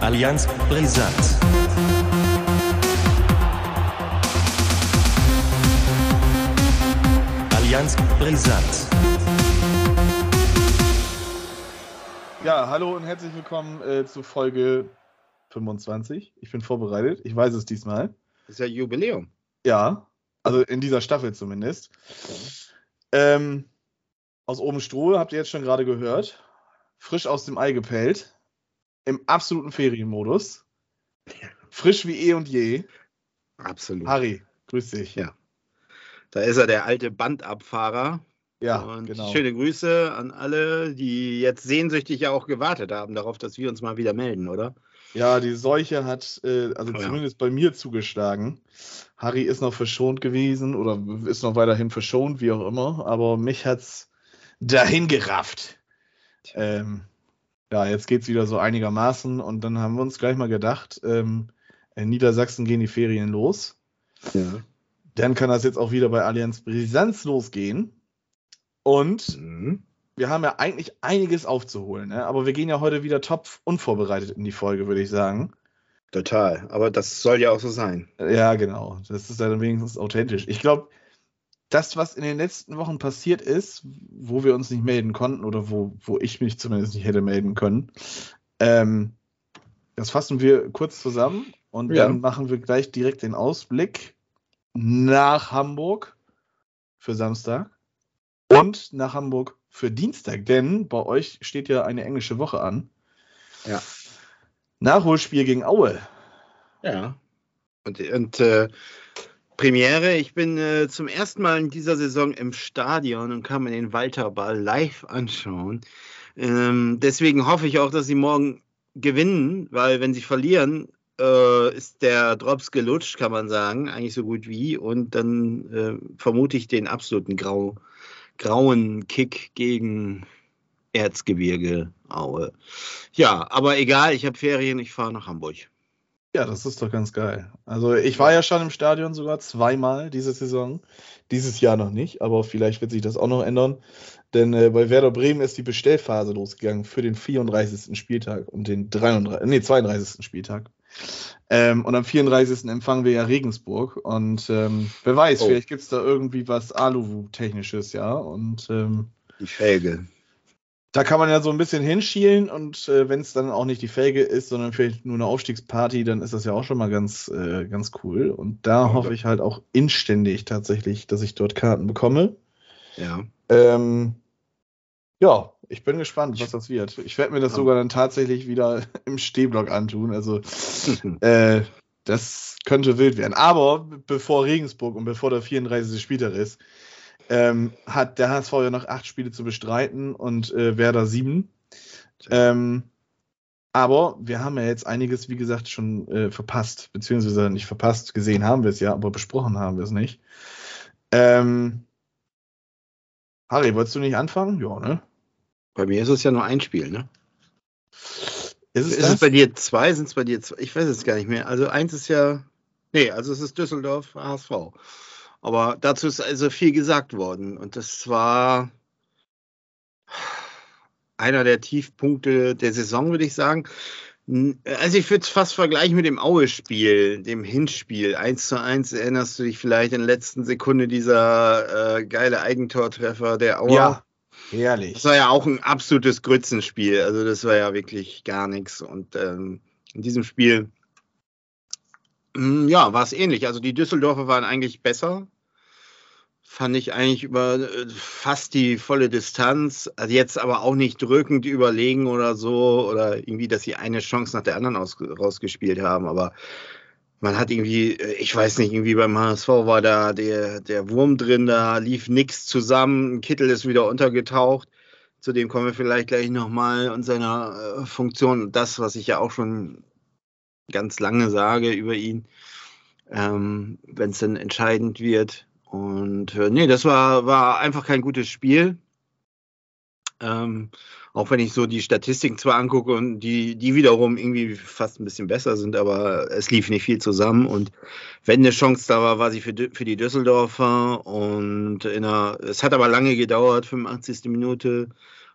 Allianz Brisant. Allianz Brisant. Ja, hallo und herzlich willkommen äh, zu Folge 25. Ich bin vorbereitet. Ich weiß es diesmal. Das ist ja Jubiläum. Ja, also in dieser Staffel zumindest. Ähm, aus oben Stroh habt ihr jetzt schon gerade gehört. Frisch aus dem Ei gepellt. Im absoluten Ferienmodus. Frisch wie eh und je. Absolut. Harry, grüß dich. Ja. Da ist er, der alte Bandabfahrer. Ja, und genau. schöne Grüße an alle, die jetzt sehnsüchtig ja auch gewartet haben darauf, dass wir uns mal wieder melden, oder? Ja, die Seuche hat äh, also Oh ja. zumindest bei mir zugeschlagen. Harry ist noch verschont gewesen oder ist noch weiterhin verschont, wie auch immer, aber mich hat's dahin gerafft. Ähm, ja, jetzt geht's wieder so einigermaßen und dann haben wir uns gleich mal gedacht, ähm, in Niedersachsen gehen die Ferien los. Ja. Dann kann das jetzt auch wieder bei Allianz Brisanz losgehen. Und Mhm. wir haben ja eigentlich einiges aufzuholen, ne? aber wir gehen ja heute wieder top unvorbereitet in die Folge, würde ich sagen. Total. Aber das soll ja auch so sein. Ja, genau. Das ist ja dann wenigstens authentisch. Ich glaube, das, was in den letzten Wochen passiert ist, wo wir uns nicht melden konnten oder wo, wo ich mich zumindest nicht hätte melden können, ähm, das fassen wir kurz zusammen und Ja. dann machen wir gleich direkt den Ausblick nach Hamburg für Samstag und nach Hamburg für Dienstag, denn bei euch steht ja eine englische Woche an. Ja. Nachholspiel gegen Aue. Ja. Und, und äh, Premiere, ich bin äh, zum ersten Mal in dieser Saison im Stadion und kann mir den Walterball live anschauen. Ähm, deswegen hoffe ich auch, dass sie morgen gewinnen, weil wenn sie verlieren, äh, ist der Drops gelutscht, kann man sagen, eigentlich so gut wie. Und dann äh, vermute ich den absoluten Grau, grauen Kick gegen Erzgebirge Aue. Ja, aber egal, ich habe Ferien, ich fahre nach Hamburg. Ja, das ist doch ganz geil. Also ich war ja schon im Stadion sogar zweimal diese Saison. Dieses Jahr noch nicht, aber vielleicht wird sich das auch noch ändern. Denn äh, bei Werder Bremen ist die Bestellphase losgegangen für den 34. Spieltag und den 33, nee, 32. Spieltag. Ähm, und am 34. empfangen wir ja Regensburg. Und ähm, wer weiß, Oh. vielleicht gibt es da irgendwie was Aluwu-technisches, ja. Und ähm, Die Felge. Da kann man ja so ein bisschen hinschielen und äh, wenn es dann auch nicht die Felge ist, sondern vielleicht nur eine Aufstiegsparty, dann ist das ja auch schon mal ganz, äh, ganz cool. Und da Ja. hoffe ich halt auch inständig tatsächlich, dass ich dort Karten bekomme. Ja. Ähm, ja, ich bin gespannt, was das wird. Ich werde mir das sogar dann tatsächlich wieder im Stehblock antun. Also äh, das könnte wild werden. Aber bevor Regensburg und bevor der 34. Spieltag ist, ähm, hat der HSV ja noch acht Spiele zu bestreiten und äh, Werder sieben. Ähm, aber wir haben ja jetzt einiges, wie gesagt, schon äh, verpasst, beziehungsweise nicht verpasst, gesehen haben wir es ja, aber besprochen haben wir es nicht. Ähm, Harry, wolltest du nicht anfangen? Ja, ne? Bei mir ist es ja nur ein Spiel, ne? Ist es Ist es bei dir zwei? Sind es bei dir zwei? Ich weiß es gar nicht mehr. Also eins ist ja. Nee, also es ist Düsseldorf HSV. Aber dazu ist also viel gesagt worden. Und das war einer der Tiefpunkte der Saison, würde ich sagen. Also ich würde es fast vergleichen mit dem Aue-Spiel, dem Hinspiel. 1 zu 1 erinnerst du dich vielleicht in der letzten Sekunde dieser äh, geile Eigentortreffer der Auer. ja, herrlich. Das war ja auch ein absolutes Grützenspiel. Also das war ja wirklich gar nichts. Und ähm, in diesem Spiel, ja, war es ähnlich. Also die Düsseldorfer waren eigentlich besser. Fand ich eigentlich über äh, fast die volle Distanz. Also jetzt aber auch nicht drückend überlegen oder so. Oder irgendwie, dass sie eine Chance nach der anderen aus, rausgespielt haben. Aber man hat irgendwie, äh, ich weiß nicht, irgendwie beim HSV war da der, der Wurm drin, da lief nichts zusammen. Kittel ist wieder untergetaucht. Zu dem kommen wir vielleicht gleich nochmal und seiner äh, Funktion. Das, was ich ja auch schon ganz lange sage über ihn, ähm, wenn es dann entscheidend wird. Und äh, nee, das war, war einfach kein gutes Spiel. Ähm, auch wenn ich so die Statistiken zwar angucke und die, die wiederum irgendwie fast ein bisschen besser sind, aber es lief nicht viel zusammen. Und wenn eine Chance da war, war sie für, für die Düsseldorfer. Und in einer, es hat aber lange gedauert, 85. Minute.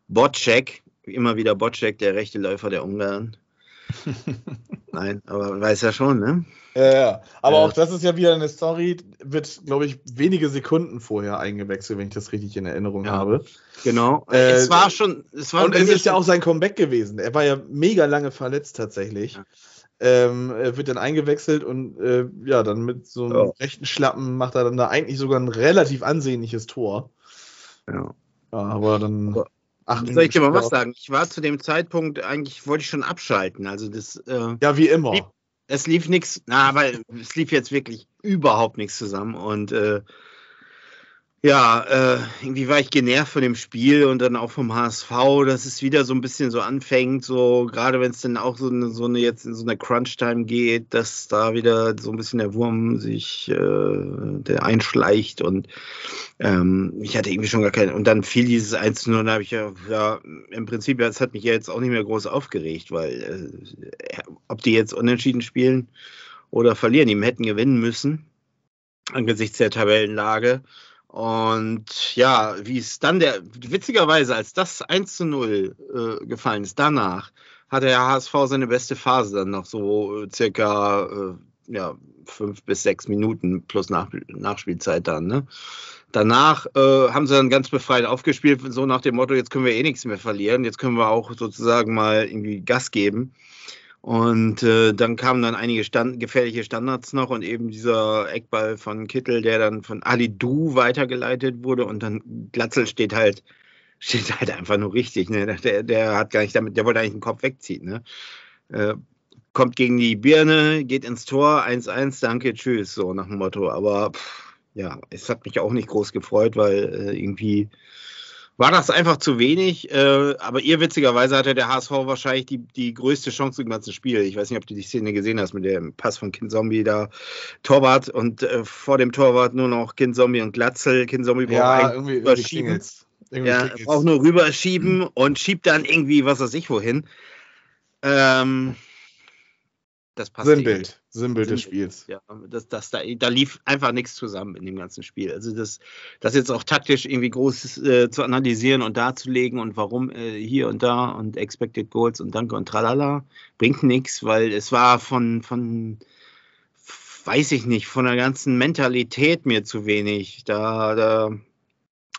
Botcheck, immer wieder Bocek, der rechte Läufer der Ungarn. Nein, aber weiß ja schon, ne? Ja, ja. Aber äh, auch das ist ja wieder eine Story, wird, glaube ich, wenige Sekunden vorher eingewechselt, wenn ich das richtig in Erinnerung ja, habe. Genau. Äh, es war schon. Es war und es ist ja auch sein Comeback gewesen. Er war ja mega lange verletzt tatsächlich. Ja. Ähm, er wird dann eingewechselt und äh, ja, dann mit so einem ja. rechten Schlappen macht er dann da eigentlich sogar ein relativ ansehnliches Tor. Ja. ja aber dann. Aber Ach, soll ich dir mal was sagen? Ich war zu dem Zeitpunkt, eigentlich wollte ich schon abschalten. Also das. Äh, ja, wie immer. Lief, es lief nichts, na, aber es lief jetzt wirklich überhaupt nichts zusammen. Und äh, ja, äh, irgendwie war ich genervt von dem Spiel und dann auch vom HSV, dass es wieder so ein bisschen so anfängt, so gerade wenn es dann auch so eine, so eine jetzt in so eine Crunch-Time geht, dass da wieder so ein bisschen der Wurm sich äh, der einschleicht und ähm, ich hatte irgendwie schon gar keine und dann fiel dieses 1 0 und da habe ich ja, ja, im Prinzip, das hat mich ja jetzt auch nicht mehr groß aufgeregt, weil äh, ob die jetzt unentschieden spielen oder verlieren, die hätten gewinnen müssen angesichts der Tabellenlage. Und ja, wie es dann der, witzigerweise, als das 1 zu 0 äh, gefallen ist, danach hatte der HSV seine beste Phase dann noch so äh, circa äh, ja, fünf bis sechs Minuten plus Nach Nachspielzeit dann. Ne? Danach äh, haben sie dann ganz befreit aufgespielt, so nach dem Motto, jetzt können wir eh nichts mehr verlieren, jetzt können wir auch sozusagen mal irgendwie Gas geben. Und äh, dann kamen dann einige Stand gefährliche Standards noch und eben dieser Eckball von Kittel, der dann von Ali Du weitergeleitet wurde und dann Glatzel steht halt, steht halt einfach nur richtig. Ne? Der, der hat gar nicht damit, der wollte eigentlich den Kopf wegziehen. Ne? Äh, kommt gegen die Birne, geht ins Tor, 1-1, danke, tschüss, so nach dem Motto. Aber pff, ja, es hat mich auch nicht groß gefreut, weil äh, irgendwie war das einfach zu wenig. Äh, aber ihr witzigerweise hatte der HSV wahrscheinlich die, die größte Chance im ganzen Spiel. Ich weiß nicht, ob du die Szene gesehen hast mit dem Pass von Kind Zombie da. Torwart und äh, vor dem Torwart nur noch Kind Zombie und Glatzel. Kind Zombie braucht ja, irgendwie, überschieben. Irgendwie ja, braucht nur rüberschieben mhm. und schiebt dann irgendwie was weiß ich wohin. Ähm, das passt. Sinnbild, Sinnbild des Spiels. Ja, das, das, da, da lief einfach nichts zusammen in dem ganzen Spiel. Also das, das jetzt auch taktisch irgendwie groß äh, zu analysieren und darzulegen und warum äh, hier und da und Expected Goals und Danke und Tralala, bringt nichts, weil es war von, von, weiß ich nicht, von der ganzen Mentalität mir zu wenig. Da, da,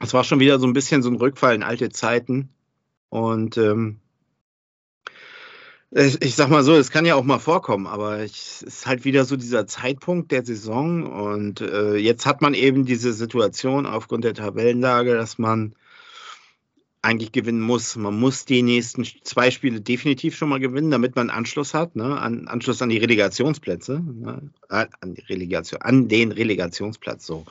es war schon wieder so ein bisschen so ein Rückfall in alte Zeiten und ähm, ich, ich sag mal so, es kann ja auch mal vorkommen, aber es ist halt wieder so dieser Zeitpunkt der Saison und äh, jetzt hat man eben diese Situation aufgrund der Tabellenlage, dass man eigentlich gewinnen muss. Man muss die nächsten zwei Spiele definitiv schon mal gewinnen, damit man Anschluss hat, ne? An, Anschluss an die Relegationsplätze, ne? an, die Relegation, an den Relegationsplatz so.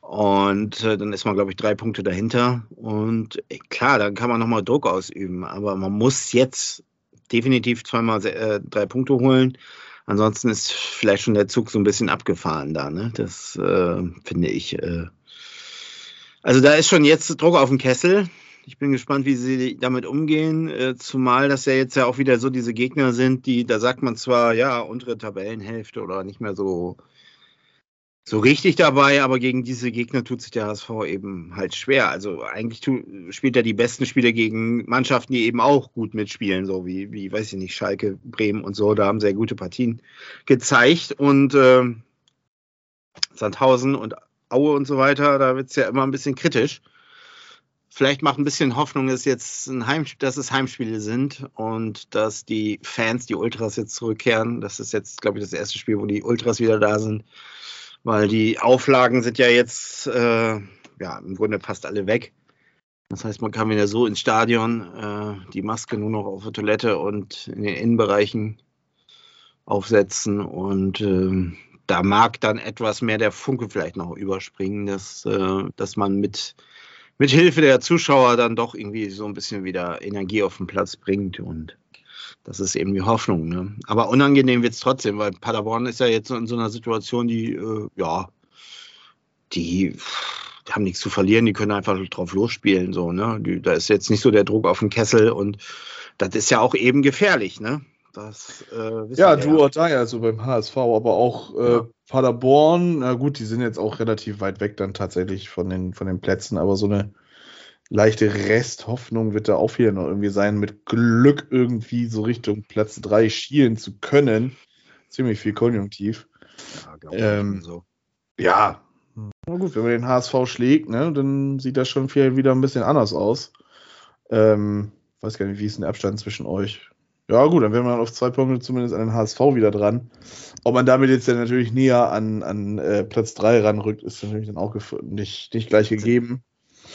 Und äh, dann ist man, glaube ich, drei Punkte dahinter. Und äh, klar, dann kann man nochmal Druck ausüben, aber man muss jetzt definitiv zweimal äh, drei Punkte holen. Ansonsten ist vielleicht schon der Zug so ein bisschen abgefahren da. Ne? Das äh, finde ich. Äh also da ist schon jetzt Druck auf dem Kessel. Ich bin gespannt, wie sie damit umgehen. Äh, zumal das ja jetzt ja auch wieder so diese Gegner sind, die, da sagt man zwar, ja, untere Tabellenhälfte oder nicht mehr so so richtig dabei, aber gegen diese Gegner tut sich der HSV eben halt schwer. Also eigentlich spielt er die besten Spiele gegen Mannschaften, die eben auch gut mitspielen, so wie, wie weiß ich nicht, Schalke, Bremen und so. Da haben sehr gute Partien gezeigt und äh, Sandhausen und Aue und so weiter, da wird es ja immer ein bisschen kritisch. Vielleicht macht ein bisschen Hoffnung, dass jetzt ein Heim, dass es Heimspiele sind und dass die Fans, die Ultras jetzt zurückkehren. Das ist jetzt, glaube ich, das erste Spiel, wo die Ultras wieder da sind weil die Auflagen sind ja jetzt äh, ja im Grunde fast alle weg. Das heißt, man kann wieder so ins Stadion, äh, die Maske nur noch auf der Toilette und in den Innenbereichen aufsetzen und äh, da mag dann etwas mehr der Funke vielleicht noch überspringen, dass, äh, dass man mit, mit Hilfe der Zuschauer dann doch irgendwie so ein bisschen wieder Energie auf den Platz bringt und das ist eben die Hoffnung. Ne? Aber unangenehm wird es trotzdem, weil Paderborn ist ja jetzt in so einer Situation, die, äh, ja, die, die, haben nichts zu verlieren, die können einfach drauf losspielen. So, ne? Die, da ist jetzt nicht so der Druck auf den Kessel und das ist ja auch eben gefährlich. Ne? Das, äh, ja, du ja. da ja so beim HSV, aber auch äh, ja. Paderborn, na gut, die sind jetzt auch relativ weit weg dann tatsächlich von den, von den Plätzen, aber so eine leichte Resthoffnung wird da auch hier noch irgendwie sein, mit Glück irgendwie so Richtung Platz 3 schielen zu können. Ziemlich viel Konjunktiv. Ja, Ähm, so. Ja, na gut, wenn man den HSV schlägt, ne, dann sieht das schon viel wieder ein bisschen anders aus. Ähm, weiß gar nicht, wie ist denn der Abstand zwischen euch? Ja, gut, dann wäre man auf zwei Punkte zumindest an den HSV wieder dran. Ob man damit jetzt dann natürlich näher an, an äh, Platz 3 ranrückt, ist natürlich dann auch nicht, nicht gleich gegeben.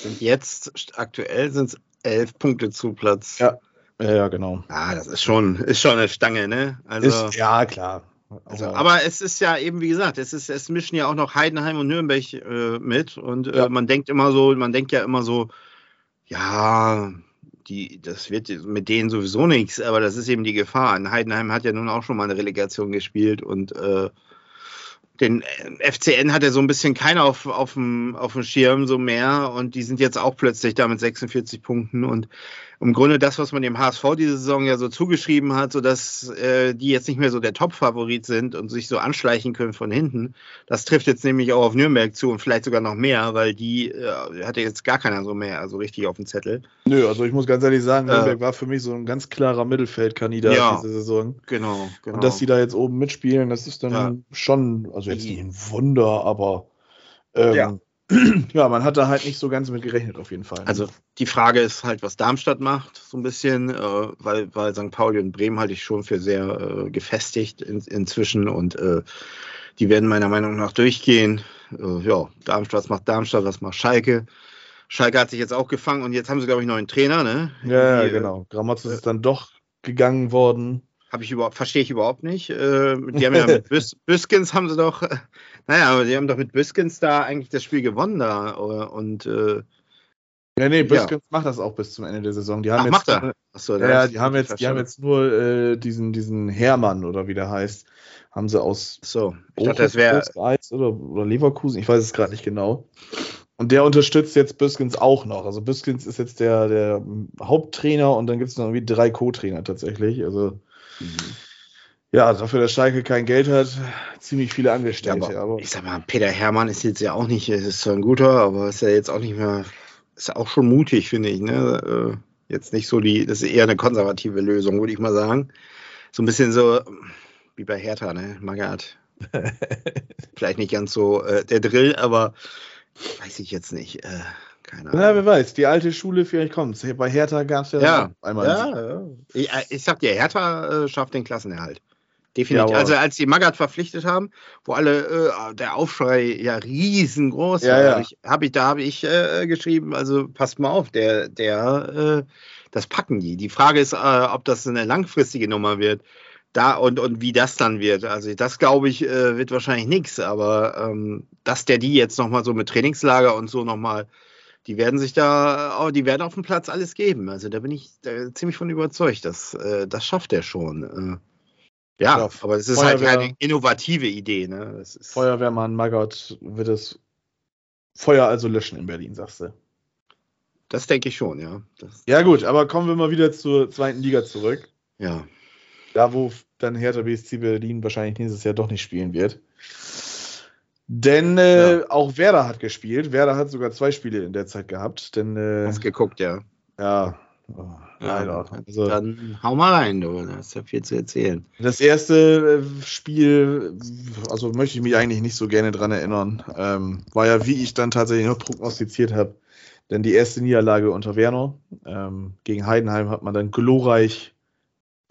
Sind jetzt, aktuell sind es elf Punkte zu Platz. Ja, ja, ja, genau. Ah, das ist schon, ist schon eine Stange, ne? Also, ist, ja, klar. Also, aber es ist ja eben, wie gesagt, es, ist, es mischen ja auch noch Heidenheim und Nürnberg äh, mit. Und äh, ja. man denkt immer so, man denkt ja immer so, ja, die, das wird mit denen sowieso nichts, aber das ist eben die Gefahr. Und Heidenheim hat ja nun auch schon mal eine Relegation gespielt und äh, den FCN hat ja so ein bisschen keiner auf, auf, dem, auf dem Schirm so mehr und die sind jetzt auch plötzlich da mit 46 Punkten und im Grunde das, was man dem HSV diese Saison ja so zugeschrieben hat, so dass äh, die jetzt nicht mehr so der Top-Favorit sind und sich so anschleichen können von hinten. Das trifft jetzt nämlich auch auf Nürnberg zu und vielleicht sogar noch mehr, weil die äh, hatte jetzt gar keiner so mehr, also richtig auf dem Zettel. Nö, also ich muss ganz ehrlich sagen, äh, Nürnberg war für mich so ein ganz klarer Mittelfeldkandidat ja, diese Saison. Genau, genau. Und dass die da jetzt oben mitspielen, das ist dann ja. schon, also jetzt nicht ein Wunder, aber ähm, ja ja, man hat da halt nicht so ganz mit gerechnet, auf jeden Fall. Also die Frage ist halt, was Darmstadt macht, so ein bisschen, äh, weil, weil St. Pauli und Bremen halte ich schon für sehr äh, gefestigt in, inzwischen und äh, die werden meiner Meinung nach durchgehen. Äh, ja, Darmstadt, was macht Darmstadt, was macht Schalke? Schalke hat sich jetzt auch gefangen und jetzt haben sie, glaube ich, einen neuen Trainer, ne? Ja, die, äh, genau. Gramotz ist dann doch gegangen worden. Habe ich überhaupt, verstehe ich überhaupt nicht. Äh, die haben ja mit Büs Büskens haben sie doch, äh, naja, aber die haben doch mit Büskens da eigentlich das Spiel gewonnen da und äh, ja, nee, Büskens ja. macht das auch bis zum Ende der Saison. Die haben Ach, jetzt, macht er? Achso, ja, die haben jetzt, die haben jetzt nur äh, diesen, diesen Hermann oder wie der heißt, haben sie aus so, ich dachte, das wäre oder, oder Leverkusen, ich weiß es gerade nicht genau. Und der unterstützt jetzt Büskens auch noch. Also Büskens ist jetzt der, der Haupttrainer und dann gibt es noch irgendwie drei Co-Trainer tatsächlich. Also Mhm. Ja, dafür, dass Schalke kein Geld hat, ziemlich viele Angestellte. Ja, aber, aber, ich sag mal, Peter Hermann ist jetzt ja auch nicht, ist zwar ein guter, aber ist ja jetzt auch nicht mehr, ist ja auch schon mutig, finde ich. Ne? Äh, jetzt nicht so die, das ist eher eine konservative Lösung, würde ich mal sagen. So ein bisschen so wie bei Hertha, ne? Magath. Vielleicht nicht ganz so äh, der Drill, aber weiß ich jetzt nicht. Äh, keine Ahnung. Ja, wer weiß, die alte Schule, vielleicht kommt Bei Hertha gab es ja, ja einmal. Ja, ja. Ich, äh, ich sag dir, Hertha äh, schafft den Klassenerhalt. Definitiv. Ja, also als die Magath verpflichtet haben, wo alle äh, der Aufschrei ja riesengroß ja, war, ja. Ich, hab ich, da habe ich äh, geschrieben, also passt mal auf, der, der, äh, das packen die. Die Frage ist, äh, ob das eine langfristige Nummer wird. Da und, und wie das dann wird. Also das glaube ich, äh, wird wahrscheinlich nichts, aber ähm, dass der die jetzt nochmal so mit Trainingslager und so nochmal die werden sich da, oh, die werden auf dem Platz alles geben. Also da bin ich da ziemlich von überzeugt, dass äh, das schafft er schon. Äh, ja, ja, aber es ist halt Feuerwehr, halt keine innovative Idee. Ne? Feuerwehrmann Magott wird es Feuer also löschen in Berlin, sagst du? Das denke ich schon, ja. Das ja, gut, aber kommen wir mal wieder zur zweiten Liga zurück. Ja. Da, wo dann Hertha BSC Berlin wahrscheinlich nächstes Jahr doch nicht spielen wird. Denn äh, ja. auch Werder hat gespielt. Werder hat sogar zwei Spiele in der Zeit gehabt. Denn, äh, Hast geguckt, ja. Ja. Oh, leider. Also, dann hau mal rein, du. Da ist ja viel zu erzählen. Das erste äh, Spiel, also möchte ich mich eigentlich nicht so gerne dran erinnern, ähm, war ja, wie ich dann tatsächlich noch prognostiziert habe. Denn die erste Niederlage unter Werner ähm, gegen Heidenheim hat man dann glorreich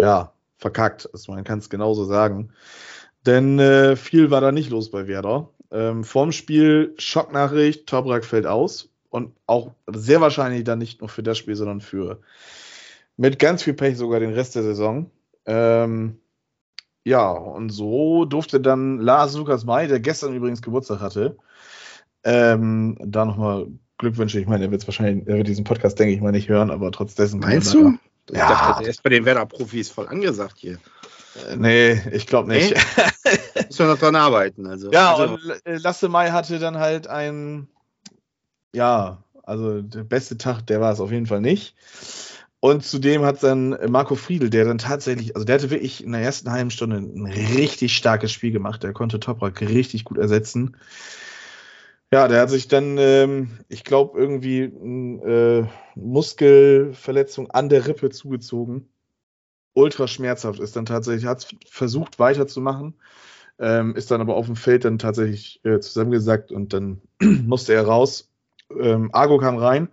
ja, verkackt. Also man kann es genauso sagen. Denn äh, viel war da nicht los bei Werder. Ähm, vorm Spiel Schocknachricht, Toprak fällt aus. Und auch sehr wahrscheinlich dann nicht nur für das Spiel, sondern für mit ganz viel Pech sogar den Rest der Saison. Ähm, ja, und so durfte dann Lars Lukas May, der gestern übrigens Geburtstag hatte, ähm, da nochmal Glückwünsche. Ich meine, er wird wahrscheinlich, er wird diesen Podcast, denke ich mal, nicht hören, aber trotzdem. Meinst du? Ich ja. dachte, der ist bei den Werder-Profis voll angesagt hier. Äh, nee, ich glaube nicht. Nee? Muss man noch dran arbeiten. Also. Ja, also. und Lasse Mai hatte dann halt ein, ja, also der beste Tag, der war es auf jeden Fall nicht. Und zudem hat dann Marco Friedl, der dann tatsächlich, also der hatte wirklich in der ersten halben Stunde ein richtig starkes Spiel gemacht. Der konnte Toprak richtig gut ersetzen. Ja, der hat sich dann, ähm, ich glaube, irgendwie eine äh, Muskelverletzung an der Rippe zugezogen. Ultra schmerzhaft ist dann tatsächlich, hat versucht weiterzumachen, ähm, ist dann aber auf dem Feld dann tatsächlich äh, zusammengesackt und dann musste er raus. Ähm, Argo kam rein.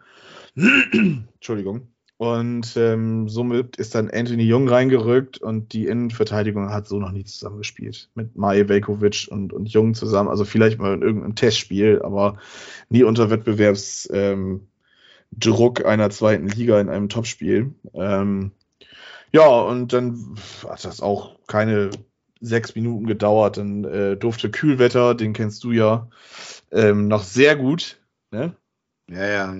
Entschuldigung. Und ähm, somit ist dann Anthony Jung reingerückt und die Innenverteidigung hat so noch nie zusammengespielt. Mit Maje Velkovic und, und Jung zusammen. Also vielleicht mal in irgendeinem Testspiel, aber nie unter Wettbewerbsdruck ähm, einer zweiten Liga in einem Topspiel. Ähm, ja, und dann hat das auch keine sechs Minuten gedauert. Dann äh, durfte Kühlwetter, den kennst du ja, ähm, noch sehr gut. Ne? Ja, ja.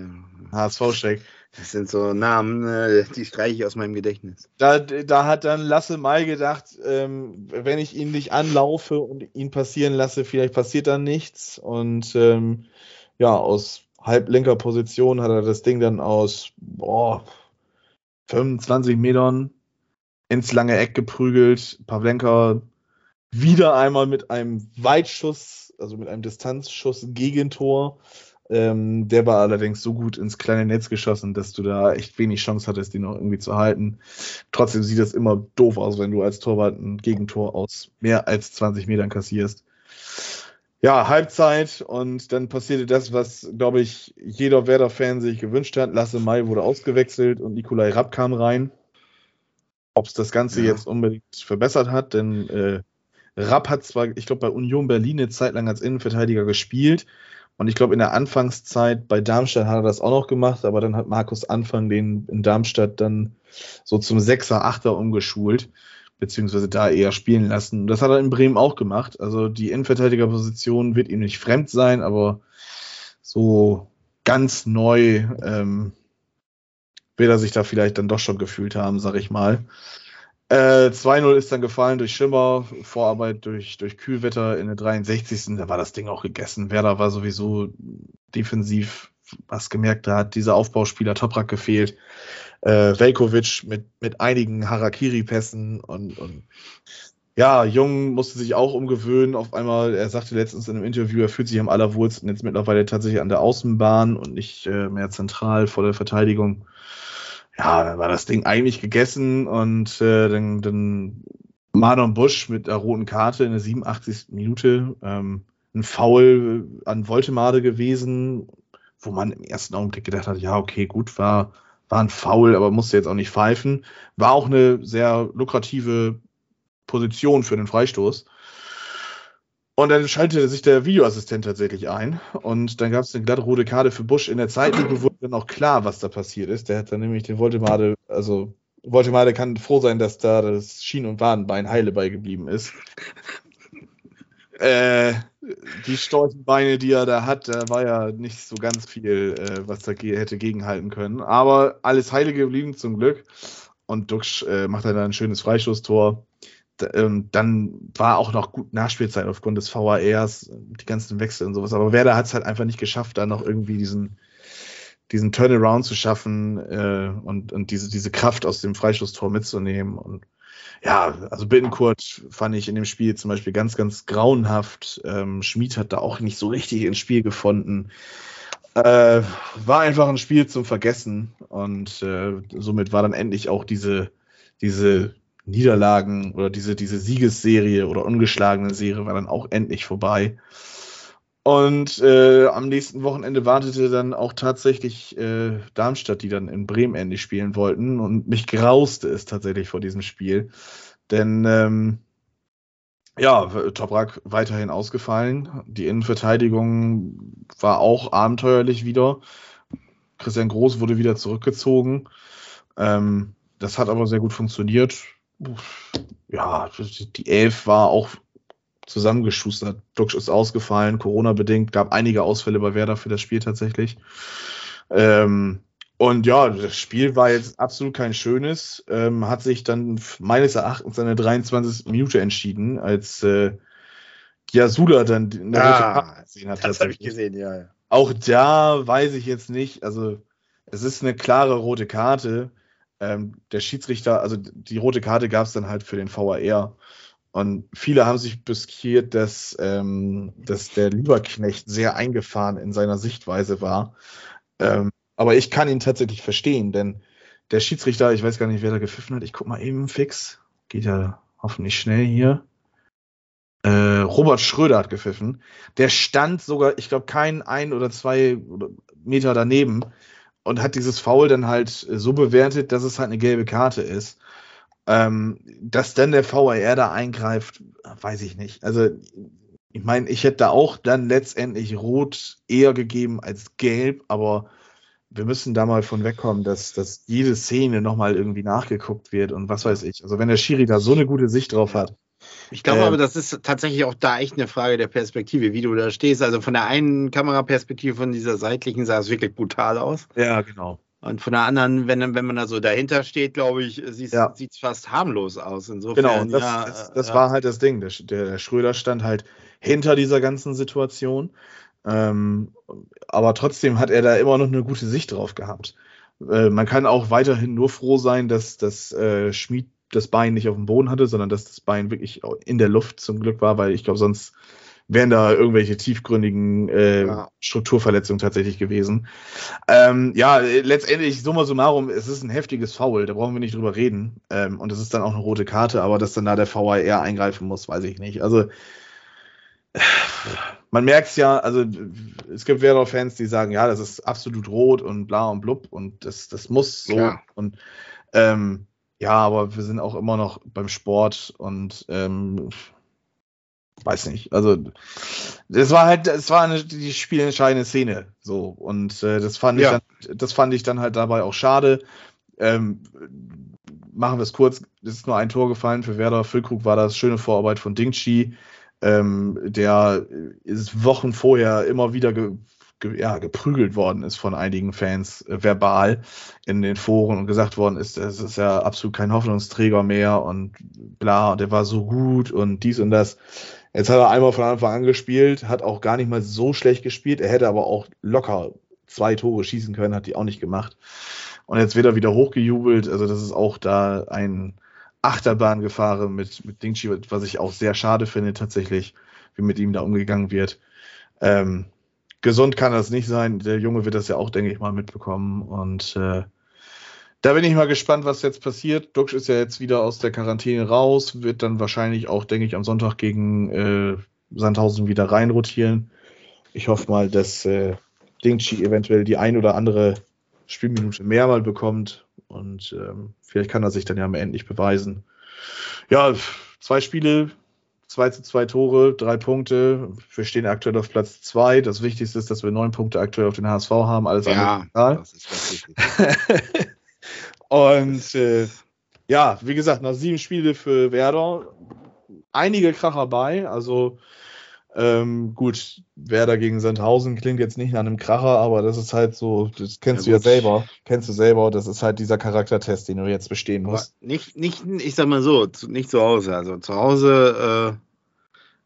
HSV-Steck das sind so Namen, äh, die streiche ich aus meinem Gedächtnis. Da, da hat dann Lasse Mai gedacht, ähm, wenn ich ihn nicht anlaufe und ihn passieren lasse, vielleicht passiert dann nichts. Und ähm, ja, aus halblinker Position hat er das Ding dann aus boah, 25 Metern ins lange Eck geprügelt. Pavlenka wieder einmal mit einem Weitschuss, also mit einem Distanzschuss Gegentor. Ähm, der war allerdings so gut ins kleine Netz geschossen, dass du da echt wenig Chance hattest, den noch irgendwie zu halten. Trotzdem sieht das immer doof aus, wenn du als Torwart ein Gegentor aus mehr als 20 Metern kassierst. Ja, Halbzeit und dann passierte das, was, glaube ich, jeder Werder-Fan sich gewünscht hat. Lasse Mai wurde ausgewechselt und Nikolai Rapp kam rein. Ob es das Ganze ja. jetzt unbedingt verbessert hat, denn äh, Rapp hat zwar, ich glaube, bei Union Berlin eine Zeit lang als Innenverteidiger gespielt, und ich glaube, in der Anfangszeit bei Darmstadt hat er das auch noch gemacht, aber dann hat Markus Anfang den in Darmstadt dann so zum Sechser, Achter umgeschult, beziehungsweise da eher spielen lassen. Und das hat er in Bremen auch gemacht. Also die Innenverteidigerposition wird ihm nicht fremd sein, aber so ganz neu ähm, er sich da vielleicht dann doch schon gefühlt haben, sag ich mal. Äh, 2-0 ist dann gefallen durch Schimmer, Vorarbeit durch, durch Kühlwetter in der 63. Da war das Ding auch gegessen. Werder war sowieso defensiv, was gemerkt, da hat dieser Aufbauspieler Toprak gefehlt. Äh, Velkovic mit, mit einigen Harakiri-Pässen und, und ja, Jung musste sich auch umgewöhnen. Auf einmal, er sagte letztens in einem Interview, er fühlt sich am allerwohlsten jetzt mittlerweile tatsächlich an der Außenbahn und nicht äh, mehr zentral vor der Verteidigung ja, dann war das Ding eigentlich gegessen und äh, dann, dann Marlon Busch mit der roten Karte in der 87. Minute ähm, ein Foul an Voltemade gewesen, wo man im ersten Augenblick gedacht hat, ja, okay, gut, war, war ein Foul, aber musste jetzt auch nicht pfeifen. War auch eine sehr lukrative Position für den Freistoß. Und dann schaltete sich der Videoassistent tatsächlich ein. Und dann gab es eine glatte rote Karte für Busch. In der Zeitlupe wurde dann auch klar, was da passiert ist. Der hat dann nämlich den Voltemade, also Voltemade kann froh sein, dass da das Schien- und Wadenbein heile beigeblieben ist. äh, die Storchenbeine, die er da hat, da war ja nicht so ganz viel, äh, was da hätte gegenhalten können. Aber alles heile geblieben zum Glück. Und Duxch äh, macht dann ein schönes Freistoßtor dann war auch noch gut Nachspielzeit aufgrund des VARs, die ganzen Wechsel und sowas. Aber Werder hat es halt einfach nicht geschafft, da noch irgendwie diesen, diesen Turnaround zu schaffen äh, und, und diese, diese Kraft aus dem Freistoßtor mitzunehmen. Und ja, also Bittenkurt fand ich in dem Spiel zum Beispiel ganz, ganz grauenhaft. Ähm, Schmid hat da auch nicht so richtig ins Spiel gefunden. Äh, war einfach ein Spiel zum Vergessen und äh, somit war dann endlich auch diese, diese Niederlagen oder diese, diese Siegesserie oder ungeschlagene Serie war dann auch endlich vorbei. Und äh, am nächsten Wochenende wartete dann auch tatsächlich äh, Darmstadt, die dann in Bremen endlich spielen wollten. Und mich grauste es tatsächlich vor diesem Spiel. Denn ähm, ja, Toprak weiterhin ausgefallen. Die Innenverteidigung war auch abenteuerlich wieder. Christian Groß wurde wieder zurückgezogen. Ähm, das hat aber sehr gut funktioniert ja, die Elf war auch zusammengeschustert. Duxch ist ausgefallen, Corona-bedingt, gab einige Ausfälle bei Werder für das Spiel tatsächlich. Ähm, und ja, das Spiel war jetzt absolut kein schönes, ähm, hat sich dann meines Erachtens an der 23. Minute entschieden, als äh, Yasula dann eine ah, rote gesehen hat. Das habe ich gesehen, ja. Auch da weiß ich jetzt nicht, also es ist eine klare rote Karte. Ähm, der Schiedsrichter, also die rote Karte gab es dann halt für den VAR. Und viele haben sich beskiert, dass, ähm, dass der Lieberknecht sehr eingefahren in seiner Sichtweise war. Ähm, aber ich kann ihn tatsächlich verstehen, denn der Schiedsrichter, ich weiß gar nicht, wer da gepfiffen hat, ich guck mal eben fix, geht ja hoffentlich schnell hier. Äh, Robert Schröder hat gepfiffen. Der stand sogar, ich glaube, kein ein oder zwei Meter daneben und hat dieses Foul dann halt so bewertet, dass es halt eine gelbe Karte ist. Ähm, dass dann der VAR da eingreift, weiß ich nicht. Also, ich meine, ich hätte da auch dann letztendlich Rot eher gegeben als Gelb, aber wir müssen da mal von wegkommen, dass, dass jede Szene nochmal irgendwie nachgeguckt wird und was weiß ich. Also, wenn der Schiri da so eine gute Sicht drauf hat, ich glaube ähm, aber, das ist tatsächlich auch da echt eine Frage der Perspektive, wie du da stehst. Also von der einen Kameraperspektive, von dieser seitlichen, sah es wirklich brutal aus. Ja, genau. Und von der anderen, wenn, wenn man da so dahinter steht, glaube ich, sieht es ja. fast harmlos aus. Insofern, genau, das, ja, das, das ja. war halt das Ding. Der, der, Schröder stand halt hinter dieser ganzen Situation. Ähm, aber trotzdem hat er da immer noch eine gute Sicht drauf gehabt. Äh, man kann auch weiterhin nur froh sein, dass, dass äh, Schmid das Bein nicht auf dem Boden hatte, sondern dass das Bein wirklich in der Luft zum Glück war, weil ich glaube, sonst wären da irgendwelche tiefgründigen äh, ja. Strukturverletzungen tatsächlich gewesen. Ähm, ja, letztendlich, summa summarum, es ist ein heftiges Foul, da brauchen wir nicht drüber reden. Ähm, und es ist dann auch eine rote Karte, aber dass dann da der VAR eingreifen muss, weiß ich nicht. Also man merkt es ja, also es gibt Werder-Fans, die sagen, ja, das ist absolut rot und bla und blub und das, das muss so. Ja. Und ähm, ja, aber wir sind auch immer noch beim Sport und ähm, weiß nicht. Also das war halt, es war eine, die spielentscheidende Szene. So und äh, das fand ja. ich, dann, das fand ich dann halt dabei auch schade. Ähm, machen wir es kurz. Es ist nur ein Tor gefallen für Werder. Füllkrug war das schöne Vorarbeit von Dingchi. Ähm, der ist Wochen vorher immer wieder ge ja, geprügelt worden ist von einigen Fans äh, verbal in den Foren und gesagt worden ist, es ist ja absolut kein Hoffnungsträger mehr und bla, und der war so gut und dies und das. Jetzt hat er einmal von Anfang an gespielt, hat auch gar nicht mal so schlecht gespielt. Er hätte aber auch locker zwei Tore schießen können, hat die auch nicht gemacht. Und jetzt wird er wieder hochgejubelt. Also, das ist auch da ein Achterbahngefahren mit, mit Dingchi, was ich auch sehr schade finde, tatsächlich, wie mit ihm da umgegangen wird. Ähm, gesund kann das nicht sein. Der Junge wird das ja auch, denke ich mal, mitbekommen. Und äh, da bin ich mal gespannt, was jetzt passiert. Dux ist ja jetzt wieder aus der Quarantäne raus, wird dann wahrscheinlich auch, denke ich, am Sonntag gegen äh, Sandhausen wieder reinrotieren. Ich hoffe mal, dass äh, Dingchi eventuell die ein oder andere Spielminute mehr mal bekommt. Und ähm, vielleicht kann er sich dann ja am Ende nicht beweisen. Ja, zwei Spiele, 2 zu 2 Tore, drei Punkte. Wir stehen aktuell auf Platz 2. Das Wichtigste ist, dass wir neun Punkte aktuell auf den HSV haben. Alles ja, andere das ist ganz wichtig. Und äh, ja, wie gesagt, nach sieben Spiele für Werder, einige Kracher bei. Also ähm, gut, Werder gegen Sandhausen klingt jetzt nicht nach einem Kracher, aber das ist halt so, das kennst ja, du ja selber, kennst du selber, das ist halt dieser Charaktertest, den du jetzt bestehen musst. Aber nicht, nicht, ich sag mal so, nicht zu Hause. Also zu Hause, äh,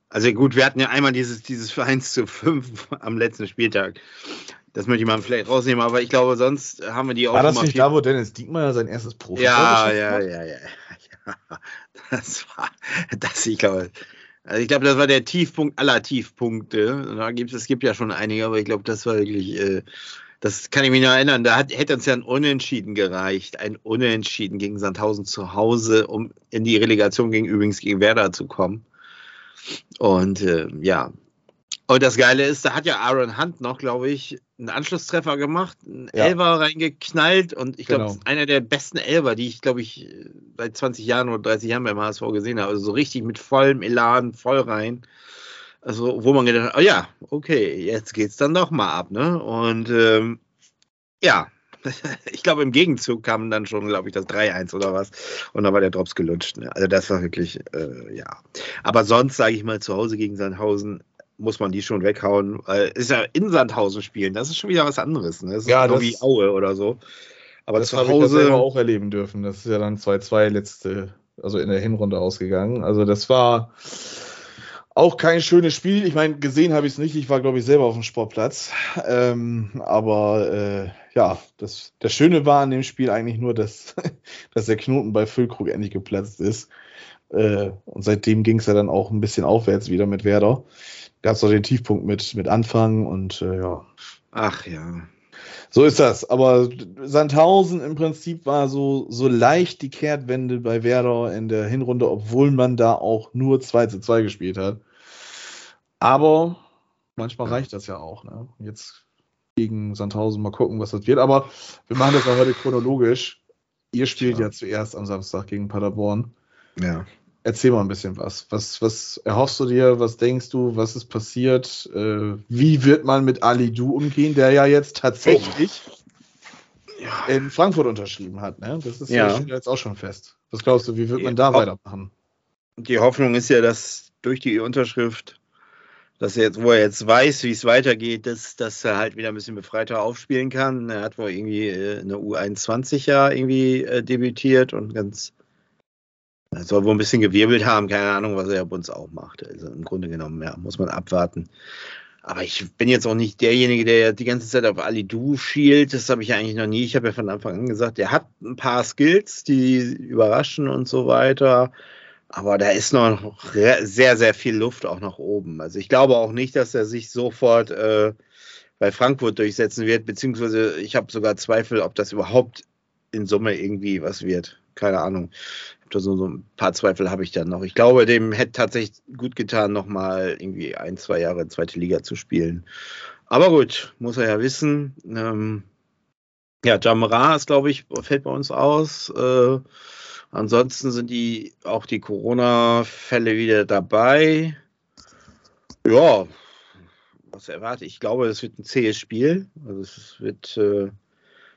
also gut, wir hatten ja einmal dieses, dieses für 1 zu 5 am letzten Spieltag. Das möchte ich mal vielleicht rausnehmen, aber ich glaube, sonst haben wir die auch. War das nicht da, wo Dennis Diekmeyer sein erstes Profi ja, ja, ja, ja, ja. Das war, das, ich glaube, also ich glaube, das war der Tiefpunkt aller Tiefpunkte. Da gibt's, es gibt ja schon einige, aber ich glaube, das war wirklich, äh, das kann ich mich noch erinnern. Da hat, hätte uns ja ein Unentschieden gereicht. Ein Unentschieden gegen Sandhausen zu Hause, um in die Relegation gegen übrigens gegen Werder zu kommen. Und äh, ja, und das Geile ist, da hat ja Aaron Hunt noch, glaube ich, einen Anschlusstreffer gemacht, einen ja. Elber reingeknallt und ich glaube, genau. einer der besten Elber, die ich, glaube ich, seit 20 Jahren oder 30 Jahren beim HSV gesehen habe. Also so richtig mit vollem Elan, voll rein. Also, wo man gedacht hat, oh ja, okay, jetzt geht's dann doch mal ab, ne? Und ähm, ja, ich glaube, im Gegenzug kam dann schon, glaube ich, das 3-1 oder was. Und dann war der Drops gelutscht. Ne? Also das war wirklich, äh, ja. Aber sonst, sage ich mal, zu Hause gegen Sandhausen muss man die schon weghauen. Weil ist ja in Sandhausen spielen, das ist schon wieder was anderes. Ne? Das ja, ist wie Aue oder so. Aber das zu Hause. Ich das auch erleben dürfen. Das ist ja dann 2-2 letzte, also in der Hinrunde ausgegangen. Also das war auch kein schönes Spiel. Ich meine, gesehen habe ich es nicht. Ich war, glaube ich, selber auf dem Sportplatz. Ähm, aber äh, ja, das, das Schöne war an dem Spiel eigentlich nur, dass, dass der Knoten bei Füllkrug endlich geplatzt ist. Äh, und seitdem ging es ja dann auch ein bisschen aufwärts wieder mit Werder. Gab es auch den Tiefpunkt mit, mit Anfang und äh, ja. Ach ja. So ist das. Aber Sandhausen im Prinzip war so, so leicht die Kehrtwende bei Werder in der Hinrunde, obwohl man da auch nur 2 zu 2 gespielt hat. Aber manchmal reicht das ja auch. Ne? Jetzt gegen Sandhausen mal gucken, was das wird. Aber wir machen das ja heute chronologisch. Ihr spielt ja, ja zuerst am Samstag gegen Paderborn. Ja. Erzähl mal ein bisschen was. Was, was erhoffst du dir? Was denkst du? Was ist passiert? Äh, wie wird man mit Ali Du umgehen, der ja jetzt tatsächlich oh. in Frankfurt unterschrieben hat? Ne? Das ist ja. jetzt auch schon fest. Was glaubst du, wie wird man da die weitermachen? Die Hoffnung ist ja, dass durch die Unterschrift, dass er jetzt, wo er jetzt weiß, wie es weitergeht, dass, dass er halt wieder ein bisschen befreiter aufspielen kann. Er hat wohl irgendwie in der U21 ja irgendwie äh, debütiert und ganz er soll wohl ein bisschen gewirbelt haben, keine Ahnung, was er bei uns auch macht. Also im Grunde genommen, ja, muss man abwarten. Aber ich bin jetzt auch nicht derjenige, der die ganze Zeit auf Ali Du schielt. Das habe ich eigentlich noch nie. Ich habe ja von Anfang an gesagt, er hat ein paar Skills, die überraschen und so weiter. Aber da ist noch sehr, sehr viel Luft auch nach oben. Also ich glaube auch nicht, dass er sich sofort äh, bei Frankfurt durchsetzen wird, beziehungsweise ich habe sogar Zweifel, ob das überhaupt in Summe irgendwie was wird. Keine Ahnung so, so ein paar Zweifel habe ich dann noch. Ich glaube, dem hätte tatsächlich gut getan, nochmal irgendwie ein, zwei Jahre zweite Liga zu spielen. Aber gut, muss er ja wissen. Ähm, ja, Jamra ist, glaube ich, fällt bei uns aus. Äh, ansonsten sind die auch die Corona-Fälle wieder dabei. Ja, was erwarte ich? Ich glaube, es wird ein zähes Spiel. Also es wird äh,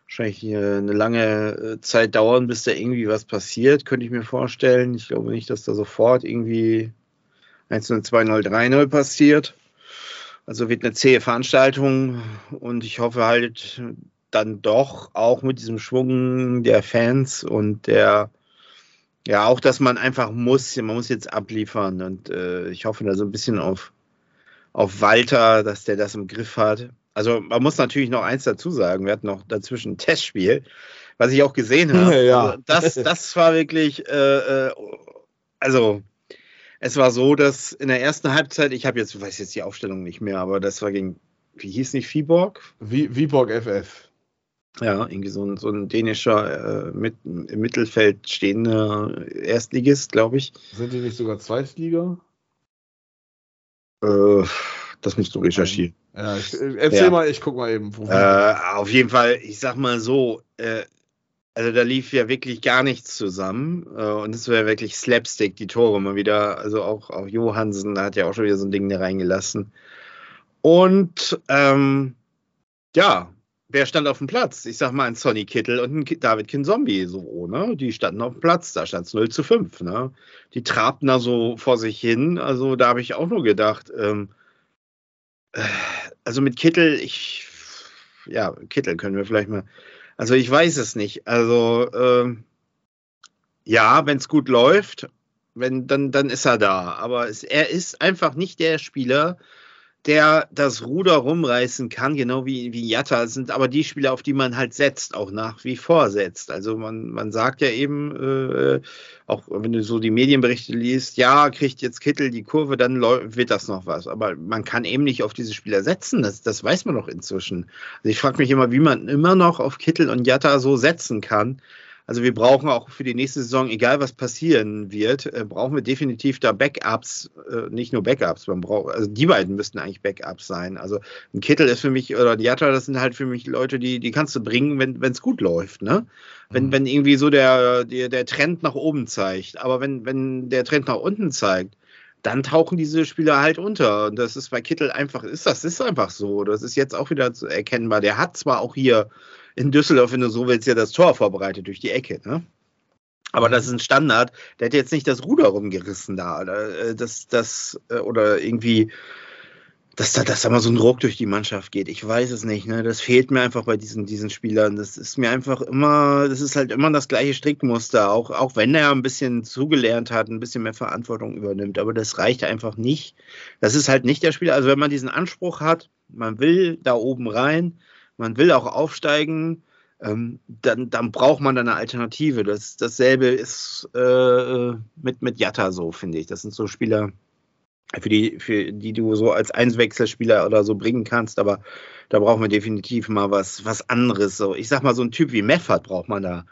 wahrscheinlich eine lange äh, Zeit dauern, bis da irgendwie was passiert, könnte ich mir vorstellen. Ich glaube nicht, dass da sofort irgendwie 1-0, 2-0, 3-0 passiert. Also wird eine zähe Veranstaltung und ich hoffe halt dann doch auch mit diesem Schwung der Fans und der, ja, auch, dass man einfach muss, man muss jetzt abliefern und äh, ich hoffe da so ein bisschen auf, auf Walter, dass der das im Griff hat. Also man muss natürlich noch eins dazu sagen, wir hatten noch dazwischen ein Testspiel, was ich auch gesehen habe. Ja. Also das, das war wirklich, äh, äh, also es war so, dass in der ersten Halbzeit, ich habe jetzt, weiß jetzt die Aufstellung nicht mehr, aber das war gegen, wie hieß nicht, Viborg? Viborg FF. Ja, irgendwie so ein, so ein dänischer, äh, mit, im Mittelfeld stehender Erstligist, glaube ich. Sind die nicht sogar Zweitliga? Äh, das musst du recherchieren. Ja, ich, erzähl ja. mal, ich guck mal eben. Äh, auf jeden Fall, ich sag mal so, äh, also da lief ja wirklich gar nichts zusammen äh, und es war ja wirklich Slapstick, die Tore mal wieder, also auch, auch Johansen, hat ja auch schon wieder so ein Ding da reingelassen. Und ähm, ja, wer stand auf dem Platz? Ich sag mal ein Sonny Kittel und ein David Kinzombie, so, ne? Die standen auf dem Platz, da stand es 0 zu 5, ne? Die trabten da so vor sich hin, also da habe ich auch nur gedacht, ähm, also mit Kittel, ich, ja, Kittel können wir vielleicht mal, also ich weiß es nicht. Also, äh, ja, wenn es gut läuft, wenn, dann, dann ist er da. Aber es, er ist einfach nicht der Spieler, der das Ruder rumreißen kann, genau wie, wie Jatta, sind aber die Spieler, auf die man halt setzt, auch nach wie vor setzt. Also man, man sagt ja eben, äh, auch wenn du so die Medienberichte liest, ja, kriegt jetzt Kittel die Kurve, dann wird das noch was. Aber man kann eben nicht auf diese Spieler setzen, das, das weiß man doch inzwischen. Also ich frage mich immer, wie man immer noch auf Kittel und Jatta so setzen kann. Also wir brauchen auch für die nächste Saison, egal was passieren wird, äh, brauchen wir definitiv da Backups, äh, nicht nur Backups, man braucht, also die beiden müssten eigentlich Backups sein. Also ein Kittel ist für mich, oder Diatra, das sind halt für mich Leute, die, die kannst du bringen, wenn es gut läuft, ne? Wenn, mhm. wenn irgendwie so der, der, der Trend nach oben zeigt. Aber wenn, wenn der Trend nach unten zeigt, dann tauchen diese Spieler halt unter. Und das ist bei Kittel einfach, ist das ist einfach so. Das ist jetzt auch wieder erkennbar. Der hat zwar auch hier in Düsseldorf, wenn du so willst, ja das Tor vorbereitet durch die Ecke. Ne? Aber das ist ein Standard. Der hat jetzt nicht das Ruder rumgerissen da. Äh, das, das, äh, oder irgendwie, dass da, dass da mal so ein Ruck durch die Mannschaft geht. Ich weiß es nicht. Ne? Das fehlt mir einfach bei diesen, diesen Spielern. Das ist mir einfach immer, das ist halt immer das gleiche Strickmuster. Auch, auch wenn er ein bisschen zugelernt hat, ein bisschen mehr Verantwortung übernimmt. Aber das reicht einfach nicht. Das ist halt nicht der Spieler. Also wenn man diesen Anspruch hat, man will da oben rein, man will auch aufsteigen, ähm, dann, dann braucht man dann eine Alternative. Das, dasselbe ist äh, mit, mit Jatta so, finde ich. Das sind so Spieler, für die, für die du so als Einswechselspieler oder so bringen kannst, aber da braucht man definitiv mal was, was anderes. So, ich sag mal, so ein Typ wie Meffert braucht man da.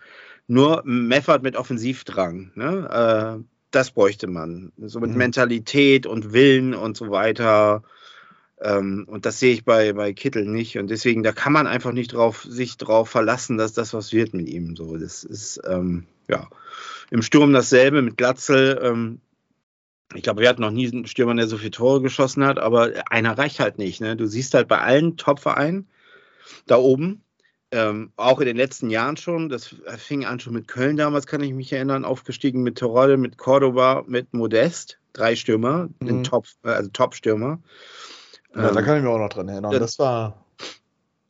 Nur Meffert mit Offensivdrang. Ne? Äh, das bräuchte man. So mit mhm. Mentalität und Willen und so weiter. Ähm, und das sehe ich bei, bei Kittel nicht. Und deswegen, da kann man einfach nicht drauf, sich drauf verlassen, dass das was wird mit ihm. So, das ist, ähm, ja. Im Sturm dasselbe mit Glatzel. Ähm, ich glaube, wir hatten noch nie einen Stürmer, der so viele Tore geschossen hat, aber einer reicht halt nicht. Ne? Du siehst halt bei allen Top-Vereinen da oben, ähm, auch in den letzten Jahren schon, das fing an schon mit Köln damals, kann ich mich erinnern, aufgestiegen mit Terodde, mit Cordoba, mit Modest, drei Stürmer, mhm. Top, also Top-Stürmer. Ja, ähm, da kann ich mich auch noch dran erinnern. Das war,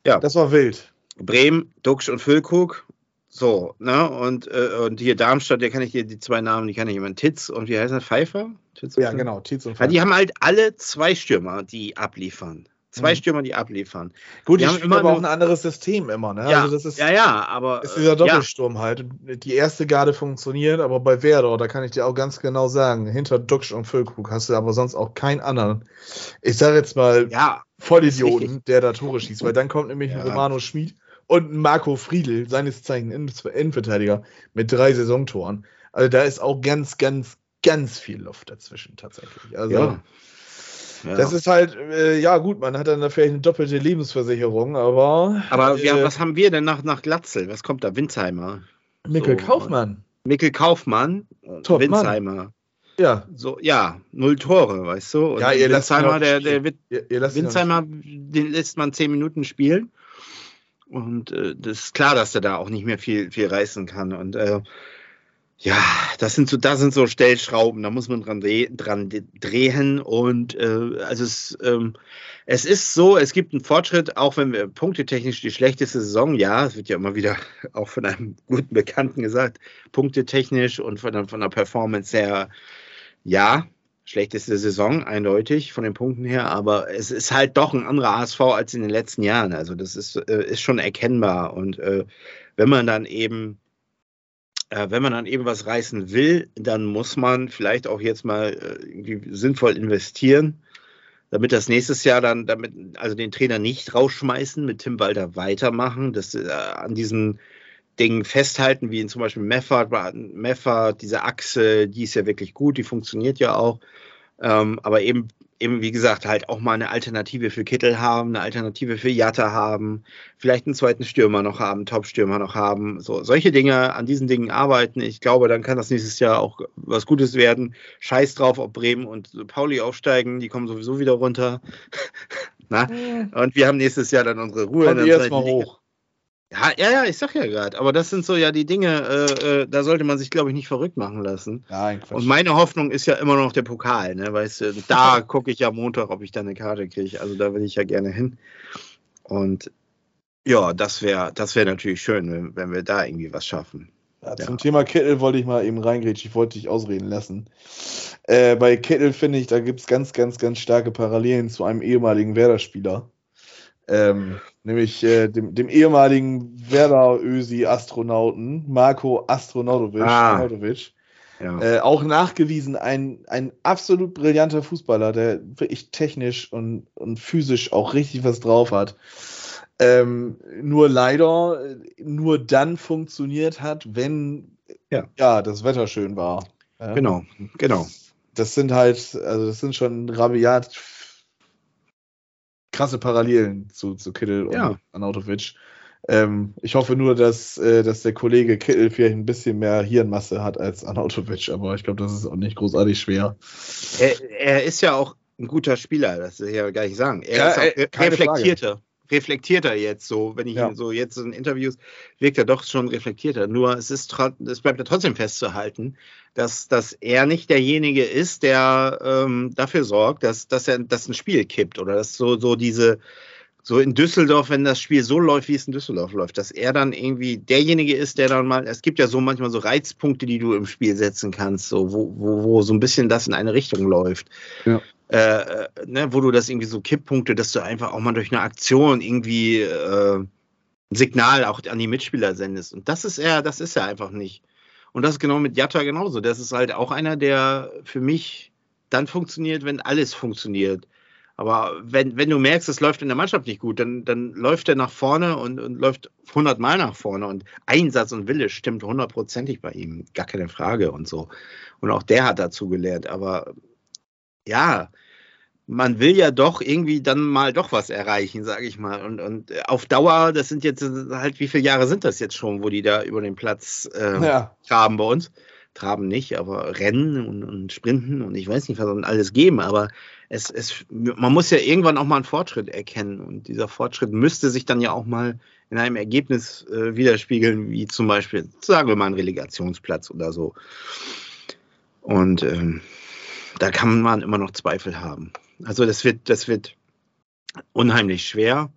ja. das war wild. Bremen, Duxch und Füllkrug, so, ne? Und, äh, und hier Darmstadt, der kann ich dir die zwei Namen, die kann ich jemand Titz und wie heißt er? Pfeiffer? Titz ja, genau, Titz und Pfeiffer. Ja, die haben halt alle zwei Stürmer, die abliefern. Zwei mhm. Stürmer, die abliefern. Gut, die, die haben immer aber auch ein anderes System immer. Ne? Ja, also das ist, ja, ja, aber. Ist dieser Doppelsturm ja. halt. Die erste Garde funktioniert, aber bei Werder, da kann ich dir auch ganz genau sagen, hinter Duxch und Füllkrug hast du aber sonst auch keinen anderen. Ich sage jetzt mal ja, Vollidioten, der da Tore schießt, weil dann kommt nämlich ja. ein Romano Schmid und ein Marco Friedl, seines Zeichens Innenverteidiger, mit drei Saisontoren. Also da ist auch ganz, ganz, ganz viel Luft dazwischen tatsächlich. Also. Ja. Ja. Das ist halt, äh, ja gut, man hat dann da vielleicht eine doppelte Lebensversicherung, aber. Aber äh, was haben wir denn nach, nach Glatzel? Was kommt da? Winzheimer. Mikkel so, Kaufmann. Mikkel Kaufmann, Top Winzheimer. Mann. Ja. So, ja, null Tore, weißt du? Und ja, ihr Winzheimer, der, der wird, ihr, ihr Winzheimer, den lässt man zehn Minuten spielen. Und äh, das ist klar, dass er da auch nicht mehr viel, viel reißen kann. Und äh, ja, das sind so, da sind so Stellschrauben, da muss man dran, dran drehen. Und äh, also es, ähm, es ist so, es gibt einen Fortschritt, auch wenn wir punktetechnisch die schlechteste Saison, ja, es wird ja immer wieder auch von einem guten Bekannten gesagt, punktetechnisch und von der, von der Performance her, ja, schlechteste Saison, eindeutig von den Punkten her, aber es ist halt doch ein anderer ASV als in den letzten Jahren. Also das ist, äh, ist schon erkennbar. Und äh, wenn man dann eben äh, wenn man dann eben was reißen will, dann muss man vielleicht auch jetzt mal äh, sinnvoll investieren, damit das nächstes Jahr dann, damit, also den Trainer nicht rausschmeißen, mit Tim Walter weitermachen, das äh, an diesen Dingen festhalten, wie in zum Beispiel Meffert, Meffert, diese Achse, die ist ja wirklich gut, die funktioniert ja auch. Ähm, aber eben eben, wie gesagt, halt auch mal eine Alternative für Kittel haben, eine Alternative für Jatta haben, vielleicht einen zweiten Stürmer noch haben, Top-Stürmer noch haben. So, solche Dinge, an diesen Dingen arbeiten. Ich glaube, dann kann das nächstes Jahr auch was Gutes werden. Scheiß drauf, ob Bremen und Pauli aufsteigen, die kommen sowieso wieder runter. Na? Und wir haben nächstes Jahr dann unsere Ruhe. Kommt erstmal hoch. Ja, ja, ja, ich sag ja gerade, aber das sind so ja die Dinge, äh, äh, da sollte man sich, glaube ich, nicht verrückt machen lassen. Nein, Quatsch. Und meine Hoffnung ist ja immer noch der Pokal, ne? Weißt du, da gucke ich ja Montag, ob ich da eine Karte kriege. Also da will ich ja gerne hin. Und ja, das wäre das wär natürlich schön, wenn, wenn wir da irgendwie was schaffen. Ja, zum Thema Kittel wollte ich mal eben reingrätschen, ich wollte dich ausreden lassen. Äh, bei Kittel finde ich, da gibt es ganz, ganz, ganz starke Parallelen zu einem ehemaligen Werder-Spieler. Ähm, nämlich äh, dem, dem, ehemaligen Werder-Ösi-Astronauten Marco Astronautovic. Ah, ja. äh, auch nachgewiesen ein, ein absolut brillanter Fußballer, der wirklich technisch und, und physisch auch richtig was drauf hat. Ähm, nur leider nur dann funktioniert hat, wenn ja. ja das Wetter schön war. Genau, genau. Das sind halt, also das sind schon rabiat krasse Parallelen zu, zu Kittel ja. und Anautovic. Ähm, ich hoffe nur, dass, äh, dass der Kollege Kittel vielleicht ein bisschen mehr Hirnmasse hat als Anautovic, aber ich glaube, das ist auch nicht großartig schwer. Er, er, ist ja auch ein guter Spieler, das will ich ja gar nicht sagen. Er ja, ist auch äh, reflektierter. Reflektierter jetzt so, wenn ich ja. ihn so jetzt in Interviews wirkt er doch schon reflektierter. Nur es ist es bleibt ja trotzdem festzuhalten, dass, dass er nicht derjenige ist, der ähm, dafür sorgt, dass, dass er dass ein Spiel kippt oder dass so, so diese, so in Düsseldorf, wenn das Spiel so läuft, wie es in Düsseldorf läuft, dass er dann irgendwie derjenige ist, der dann mal, es gibt ja so manchmal so Reizpunkte, die du im Spiel setzen kannst, so, wo, wo, wo so ein bisschen das in eine Richtung läuft. Ja. Äh, ne, wo du das irgendwie so Kipppunkte, dass du einfach auch mal durch eine Aktion irgendwie äh, ein Signal auch an die Mitspieler sendest. Und das ist er, das ist er einfach nicht. Und das ist genau mit Jatta genauso. Das ist halt auch einer, der für mich dann funktioniert, wenn alles funktioniert. Aber wenn, wenn du merkst, es läuft in der Mannschaft nicht gut, dann, dann läuft er nach vorne und, und läuft 100 Mal nach vorne. Und Einsatz und Wille stimmt hundertprozentig bei ihm. Gar keine Frage und so. Und auch der hat dazu gelernt. Aber ja, man will ja doch irgendwie dann mal doch was erreichen, sage ich mal. Und, und auf Dauer, das sind jetzt halt, wie viele Jahre sind das jetzt schon, wo die da über den Platz äh, ja. traben bei uns? Traben nicht, aber Rennen und, und Sprinten und ich weiß nicht, was dann alles geben. Aber es, es, man muss ja irgendwann auch mal einen Fortschritt erkennen. Und dieser Fortschritt müsste sich dann ja auch mal in einem Ergebnis äh, widerspiegeln, wie zum Beispiel, sagen wir mal, ein Relegationsplatz oder so. Und ähm, da kann man immer noch Zweifel haben. Also das wird, das wird unheimlich schwer.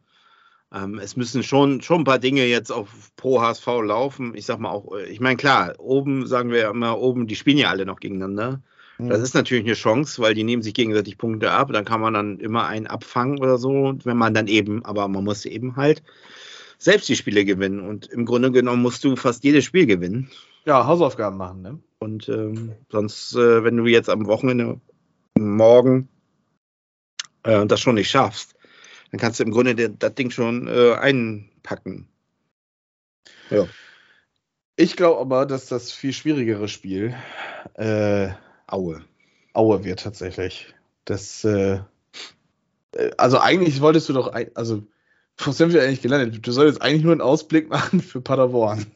Ähm, es müssen schon, schon ein paar Dinge jetzt auf pro HSV laufen. Ich sag mal auch, ich meine, klar, oben sagen wir ja immer, oben, die spielen ja alle noch gegeneinander. Mhm. Das ist natürlich eine Chance, weil die nehmen sich gegenseitig Punkte ab. Dann kann man dann immer einen abfangen oder so, wenn man dann eben, aber man muss eben halt selbst die Spiele gewinnen. Und im Grunde genommen musst du fast jedes Spiel gewinnen. Ja, Hausaufgaben machen, ne? Und ähm, sonst, äh, wenn du jetzt am Wochenende morgen äh, das schon nicht schaffst, dann kannst du im Grunde das Ding schon äh, einpacken. Ja. Ich glaube aber, dass das viel schwierigere Spiel äh, Aue. Aue wird tatsächlich. Das, äh, äh also eigentlich wolltest du doch, also wo sind wir eigentlich gelandet? Du solltest eigentlich nur einen Ausblick machen für Paderborn.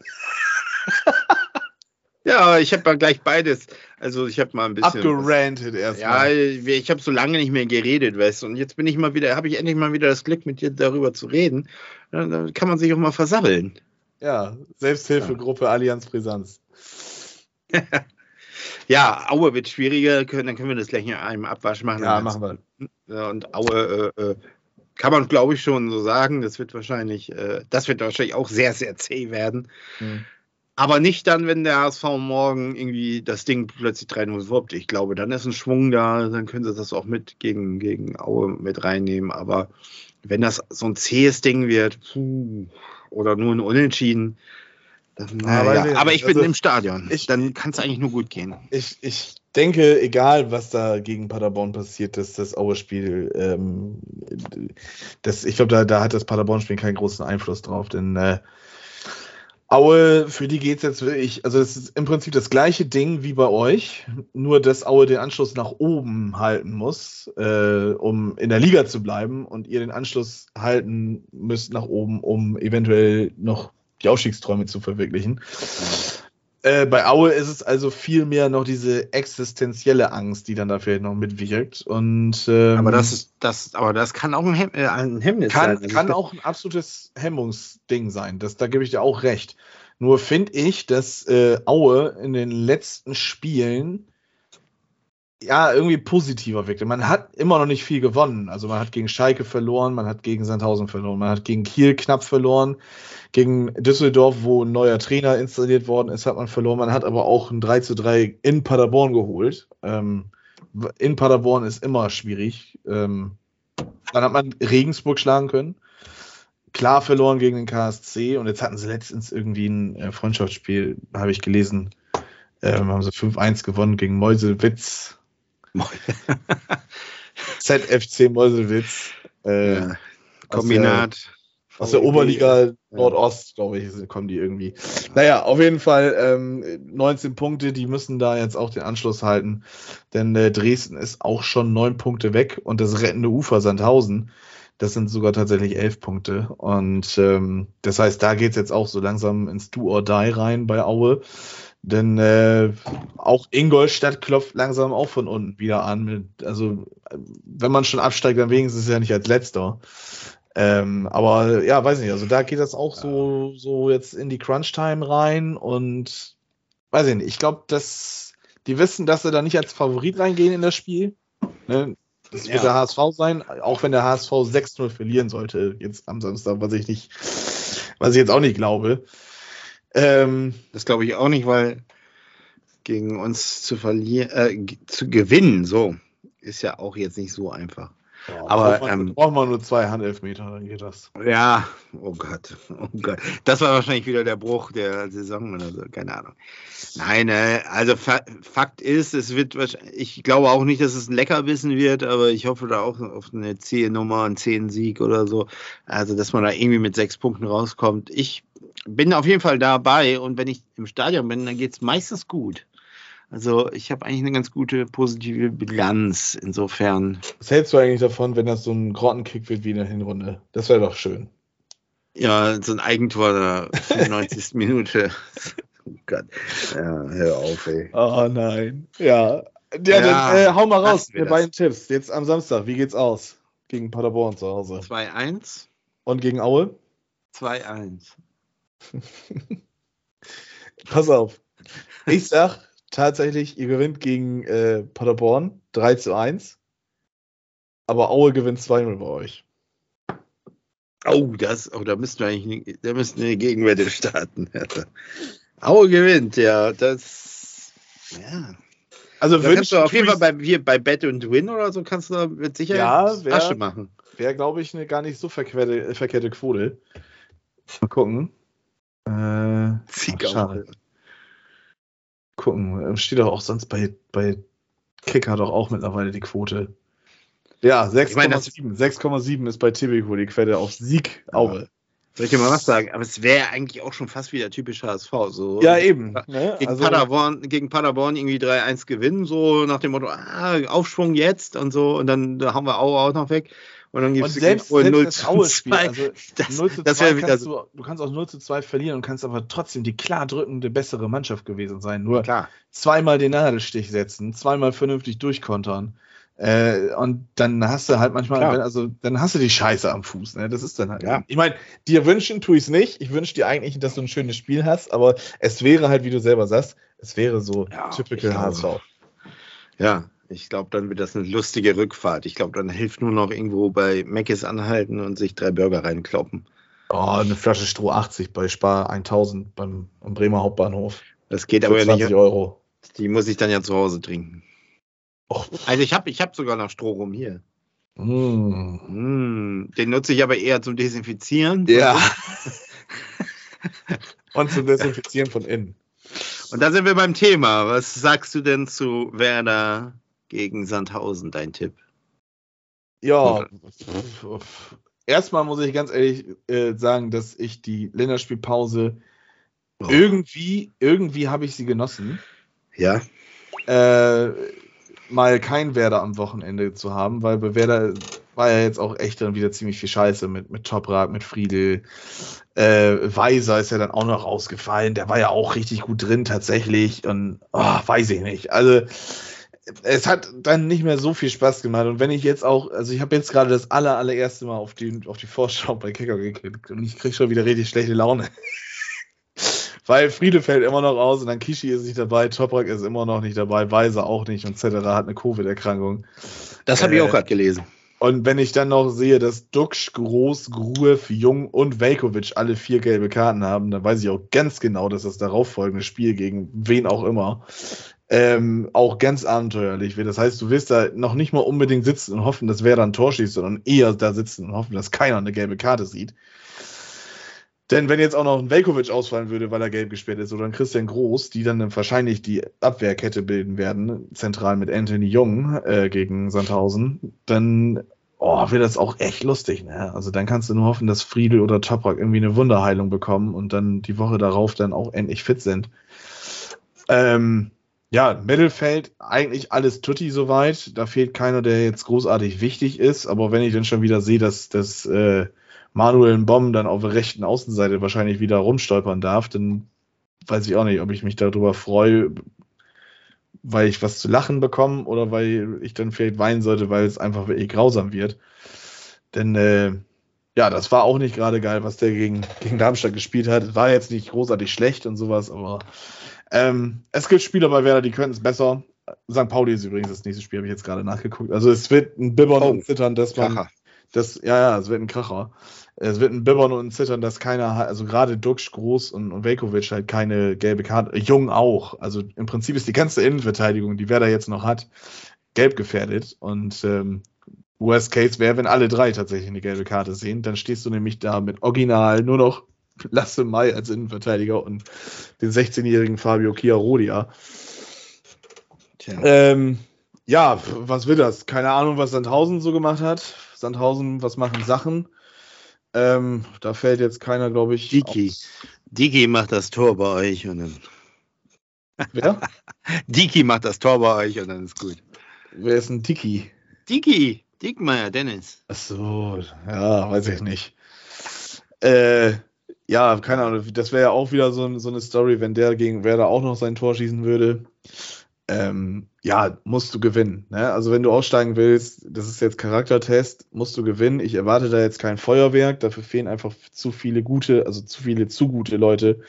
Ja, ich habe mal gleich beides. Also ich habe mal ein bisschen. Abgerantet erstmal. Ja, ich habe so lange nicht mehr geredet, weißt du. Und jetzt bin ich mal wieder, habe ich endlich mal wieder das Glück, mit dir darüber zu reden. Da kann man sich auch mal versabbeln. Ja, Selbsthilfegruppe ja. Allianz Brisanz. ja, Aue wird schwieriger, dann können wir das gleich in einem Abwasch machen. Ja, machen wir. Und Aue äh, äh, kann man, glaube ich, schon so sagen. Das wird wahrscheinlich, äh, das wird wahrscheinlich auch sehr, sehr zäh werden. Mhm. Aber nicht dann, wenn der HSV morgen irgendwie das Ding plötzlich 3-0 wirbt. Ich glaube, dann ist ein Schwung da, dann können sie das auch mit gegen, gegen Aue mit reinnehmen. Aber wenn das so ein zähes Ding wird, puh, oder nur ein Unentschieden, dann, ja, ja. aber ich bin also, im Stadion. Ich, dann kann es eigentlich nur gut gehen. Ich, ich denke, egal was da gegen Paderborn passiert, dass das Aue-Spiel, ähm, ich glaube, da, da hat das Paderborn-Spiel keinen großen Einfluss drauf, denn äh, Aue, für die geht es jetzt wirklich, also es ist im Prinzip das gleiche Ding wie bei euch, nur dass Aue den Anschluss nach oben halten muss, äh, um in der Liga zu bleiben und ihr den Anschluss halten müsst nach oben, um eventuell noch die Aufstiegsträume zu verwirklichen. Äh, bei Aue ist es also viel mehr noch diese existenzielle Angst, die dann dafür noch mitwirkt. Und, ähm, aber, das ist, das, aber das kann auch ein, Hem äh, ein Hemmnis kann, sein. Also kann auch ein absolutes Hemmungsding sein. Das, da gebe ich dir auch recht. Nur finde ich, dass äh, Aue in den letzten Spielen ja, irgendwie positiver wirkte. Man hat immer noch nicht viel gewonnen. Also man hat gegen Schalke verloren, man hat gegen Sandhausen verloren, man hat gegen Kiel knapp verloren, gegen Düsseldorf, wo ein neuer Trainer installiert worden ist, hat man verloren. Man hat aber auch ein 3 zu 3 in Paderborn geholt. Ähm, in Paderborn ist immer schwierig. Ähm, dann hat man Regensburg schlagen können. Klar verloren gegen den KSC und jetzt hatten sie letztens irgendwie ein äh, Freundschaftsspiel, habe ich gelesen. Ähm, haben sie 5-1 gewonnen gegen Meuselwitz. ZFC Meuselwitz. Äh, ja. Kombinat. Aus der, Oberliga Nordost, glaube ich, kommen die irgendwie. Naja, auf jeden Fall ähm, 19 Punkte, die müssen da jetzt auch den Anschluss halten. Denn äh, Dresden ist auch schon neun Punkte weg und das rettende Ufer Sandhausen, das sind sogar tatsächlich elf Punkte. Und ähm, das heißt, da geht es jetzt auch so langsam ins Do or Die rein bei Aue. Denn äh, auch Ingolstadt klopft langsam auch von unten wieder an. Mit, also, wenn man schon absteigt, dann wenigstens ja nicht als letzter. Ähm, aber ja, weiß nicht, also da geht das auch so, so jetzt in die Crunch-Time rein und weiß ich nicht, ich glaube, dass die wissen, dass sie da nicht als Favorit reingehen in das Spiel. Ne? Das wird ja. der HSV sein, auch wenn der HSV 6-0 verlieren sollte, jetzt am Samstag, was ich nicht, was ich jetzt auch nicht glaube. Ähm, das glaube ich auch nicht, weil gegen uns zu verlieren, äh, zu gewinnen, so, ist ja auch jetzt nicht so einfach. Ja, Aber, braucht man, ähm, braucht man nur zwei Handelfmeter, dann geht das. Ja, oh Gott, oh Gott. Das war wahrscheinlich wieder der Bruch der Saison oder so, keine Ahnung. Nein, äh, also Fa Fakt ist, es wird wahrscheinlich, ich glaube auch nicht, dass es ein Leckerbissen wird, aber ich hoffe da auch auf eine zähe Nummer, einen zehn Sieg oder so. Also, dass man da irgendwie mit sechs Punkten rauskommt. Ich bin auf jeden Fall dabei und wenn ich im Stadion bin, dann geht es meistens gut. Also ich habe eigentlich eine ganz gute positive Bilanz insofern. Was hältst du eigentlich davon, wenn das so ein Grottenkick wird wie in der Hinrunde? Das wäre doch schön. Ja, so ein Eigentor der 95. Minute. Oh Gott. Ja, hör auf, ey. Oh nein. Ja. Ja, Ja, dann äh, hau mal raus, das. beiden Tipps. Jetzt am Samstag, wie geht's aus? Gegen Paderborn zu Hause. 2-1, Und gegen Aue? 2-1. Pass auf. Ich sag tatsächlich, ihr gewinnt gegen äh, Paderborn 3 zu 1. Aber Aue gewinnt 2-0 bei euch. Oh, das, oh, da müssten wir eigentlich eine, da müssten wir eine Gegenwette starten. Aue gewinnt, ja. Das. Ja. Also Da kannst du auf jeden Fall bei, hier bei Bet und Win oder so kannst du da mit Sicherheit Ja, wer- Asche machen. wäre, glaube ich, eine gar nicht so verkehrte, verkehrte Quote. Mal gucken. Äh, Sieg schade. gucken. Steht doch auch sonst bei, bei Kicker doch auch mittlerweile die Quote. Ja, Ich meine, das- 6,7. 6,7 ist bei Tibico die Quelle auf Sieg Aue. Soll ich dir mal was sagen? Aber es wäre eigentlich auch schon fast wieder typisch HSV. So Ja, eben. Ne? Gegen, Also, Paderborn, gegen Paderborn irgendwie 3-1 gewinnen, so nach dem Motto, ah, Aufschwung jetzt und so, und dann da haben wir Aue auch noch weg. Und dann und gibt's selbst, wohl selbst 0 das zu Aue-Spiel, 2. also Das, 0 zu das 2 wäre wieder kannst so. du, du kannst auch 0 zu 2 verlieren und kannst aber trotzdem die klar drückende, bessere Mannschaft gewesen sein. Nur Klar. zweimal den Nadelstich setzen, zweimal vernünftig durchkontern. Äh, und dann hast du halt manchmal, Klar. also dann hast du die Scheiße am Fuß. Ne? Das ist dann halt. Ja. Ich meine, dir wünschen tue ich es nicht. Ich wünsche dir eigentlich, dass du ein schönes Spiel hast, aber es wäre halt, wie du selber sagst, es wäre so Ja, typical HSV. Ja, ich glaube, dann wird das eine lustige Rückfahrt. Ich glaube, dann hilft nur noch irgendwo bei Meckes anhalten und sich drei Burger reinkloppen. Oh, eine Flasche Stroh 80 bei Spar 1000 beim am Bremer Hauptbahnhof. Das geht aber ja 20 nicht. Euro. Die muss ich dann ja zu Hause trinken. Och, Also ich habe ich hab sogar noch Stroh rum hier. mm. Mm, den nutze ich aber eher zum Desinfizieren. Ja. Und zum Desinfizieren von innen. Und da sind wir beim Thema. Was sagst du denn zu Werder gegen Sandhausen, dein Tipp? Ja, erstmal muss ich ganz ehrlich äh, sagen, dass ich die Länderspielpause Oh. irgendwie, irgendwie habe ich sie genossen. Ja, Äh, mal kein Werder am Wochenende zu haben, weil bei Werder war ja jetzt auch echt dann wieder ziemlich viel Scheiße mit, mit Toprak, mit Friedel. Äh, Weiser ist ja dann auch noch rausgefallen. Der war ja auch richtig gut drin tatsächlich. Und oh, weiß ich nicht. Also es hat dann nicht mehr so viel Spaß gemacht. Und wenn ich jetzt auch, also ich habe jetzt gerade das aller, allererste Mal auf die, auf die Vorschau bei Kicker geklickt und ich kriege schon wieder richtig schlechte Laune. Weil Friede fällt immer noch aus und dann Kishi ist nicht dabei, Toprak ist immer noch nicht dabei, Weiser auch nicht und etc. hat eine Covid-Erkrankung. das habe ich Äh, auch gerade gelesen. Und wenn ich dann noch sehe, dass Duxch, Groß, Gruev, Jung und Velkovic alle vier gelbe Karten haben, dann weiß ich auch ganz genau, dass das darauffolgende Spiel gegen wen auch immer ähm, auch ganz abenteuerlich wird. Das heißt, du wirst da noch nicht mal unbedingt sitzen und hoffen, dass wer dann ein Tor schießt, sondern eher da sitzen und hoffen, dass keiner eine gelbe Karte sieht. Denn wenn jetzt auch noch ein Velkovic ausfallen würde, weil er gelb gesperrt ist, oder ein Christian Groß, die dann wahrscheinlich die Abwehrkette bilden werden, zentral mit Anthony Jung äh, gegen Sandhausen, dann oh, wird das auch echt lustig. Ne? Also dann kannst du nur hoffen, dass Friedel oder Toprak irgendwie eine Wunderheilung bekommen und dann die Woche darauf dann auch endlich fit sind. Ähm, ja, Mittelfeld, eigentlich alles tutti soweit. Da fehlt keiner, der jetzt großartig wichtig ist. Aber wenn ich dann schon wieder sehe, dass, dass äh, Manuel Bomb dann auf der rechten Außenseite wahrscheinlich wieder rumstolpern darf, dann weiß ich auch nicht, ob ich mich darüber freue, weil ich was zu lachen bekomme oder weil ich dann vielleicht weinen sollte, weil es einfach wirklich grausam wird. Denn äh, ja, das war auch nicht gerade geil, was der gegen, gegen Darmstadt gespielt hat. War jetzt nicht großartig schlecht und sowas, aber ähm, es gibt Spieler bei Werder, die können es besser. St. Pauli ist übrigens das nächste Spiel, habe ich jetzt gerade nachgeguckt. Also es wird ein Bibbern Oh, und Zittern, dass man Kracher. das, ja, ja, es wird ein Kracher. Es wird ein Bibbern und ein Zittern, dass keiner, hat- also gerade Duxch, Groß und, und Velkovic halt keine gelbe Karte, Jung auch. Also im Prinzip ist die ganze Innenverteidigung, die Werder jetzt noch hat, gelb gefährdet. Und ähm, Worst Case wäre, wenn alle drei tatsächlich eine gelbe Karte sehen, dann stehst du nämlich da mit Original nur noch Lasse Mai als Innenverteidiger und den 16-jährigen Fabio Chiarodia. Ähm, ja, was will das? Keine Ahnung, was Sandhausen so gemacht hat. Sandhausen, was machen Sachen? Ähm, da fällt jetzt keiner, glaube ich. Diki. Diki macht das Tor bei euch und dann. Wer? Diki macht das Tor bei euch und dann ist gut. Wer ist ein Diki? Diki, Dickmeier, Dennis. Ach so, ja, weiß ich nicht. Äh, ja, keine Ahnung, das wäre ja auch wieder so, so, eine Story, wenn der gegen Werder auch noch sein Tor schießen würde. Ähm, ja, musst du gewinnen. Ne? Also wenn du aussteigen willst, das ist jetzt Charaktertest, musst du gewinnen. Ich erwarte da jetzt kein Feuerwerk, dafür fehlen einfach zu viele gute, also zu viele zu gute Leute,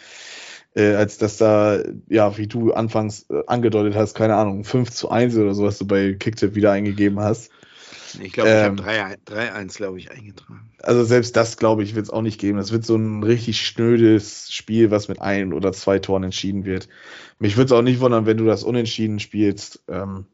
äh, als dass da, ja, wie du anfangs äh, angedeutet hast, keine Ahnung, 5 zu 1 oder so, was du bei Kicktip wieder eingegeben hast. Ich glaube, ähm, ich habe 3-1, glaube ich, eingetragen. Also selbst das, glaube ich, wird es auch nicht geben. Das wird so ein richtig schnödes Spiel, was mit ein oder zwei Toren entschieden wird. Mich würde es auch nicht wundern, wenn du das unentschieden spielst. Ähm,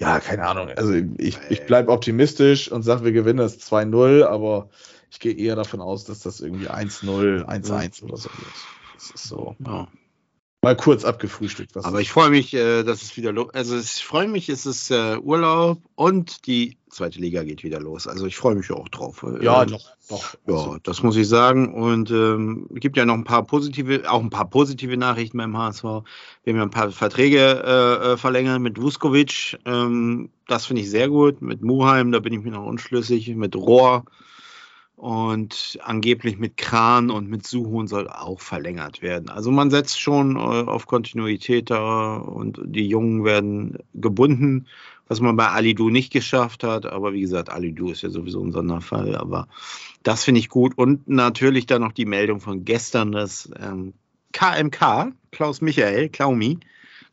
ja, keine Ahnung. Also ich, ich bleibe optimistisch und sage, wir gewinnen das 2-0, aber ich gehe eher davon aus, dass das irgendwie 1-0, 1-1 oder so wird. Das ist so. Ja mal kurz abgefrühstückt. Aber ich freue mich, äh, dass es wieder los Also ich freue mich, es ist äh, Urlaub und die zweite Liga geht wieder los. Also ich freue mich auch drauf. Ja, ähm, doch, doch. Ja, das muss ich sagen. Und ähm, es gibt ja noch ein paar positive, auch ein paar positive Nachrichten beim HSV. Wir haben ja ein paar Verträge äh, äh, verlängert mit Vuskovic. Ähm, das finde ich sehr gut. Mit Muheim, da bin ich mir noch unschlüssig. Mit Rohr und angeblich mit Kran und mit Suhun soll auch verlängert werden. Also man setzt schon äh, auf Kontinuität da und die Jungen werden gebunden, was man bei Alidu nicht geschafft hat. Aber wie gesagt, Alidu ist ja sowieso ein Sonderfall. Aber das finde ich gut. Und natürlich dann noch die Meldung von gestern, dass ähm, KMK, Klaus Michael, Klaumi,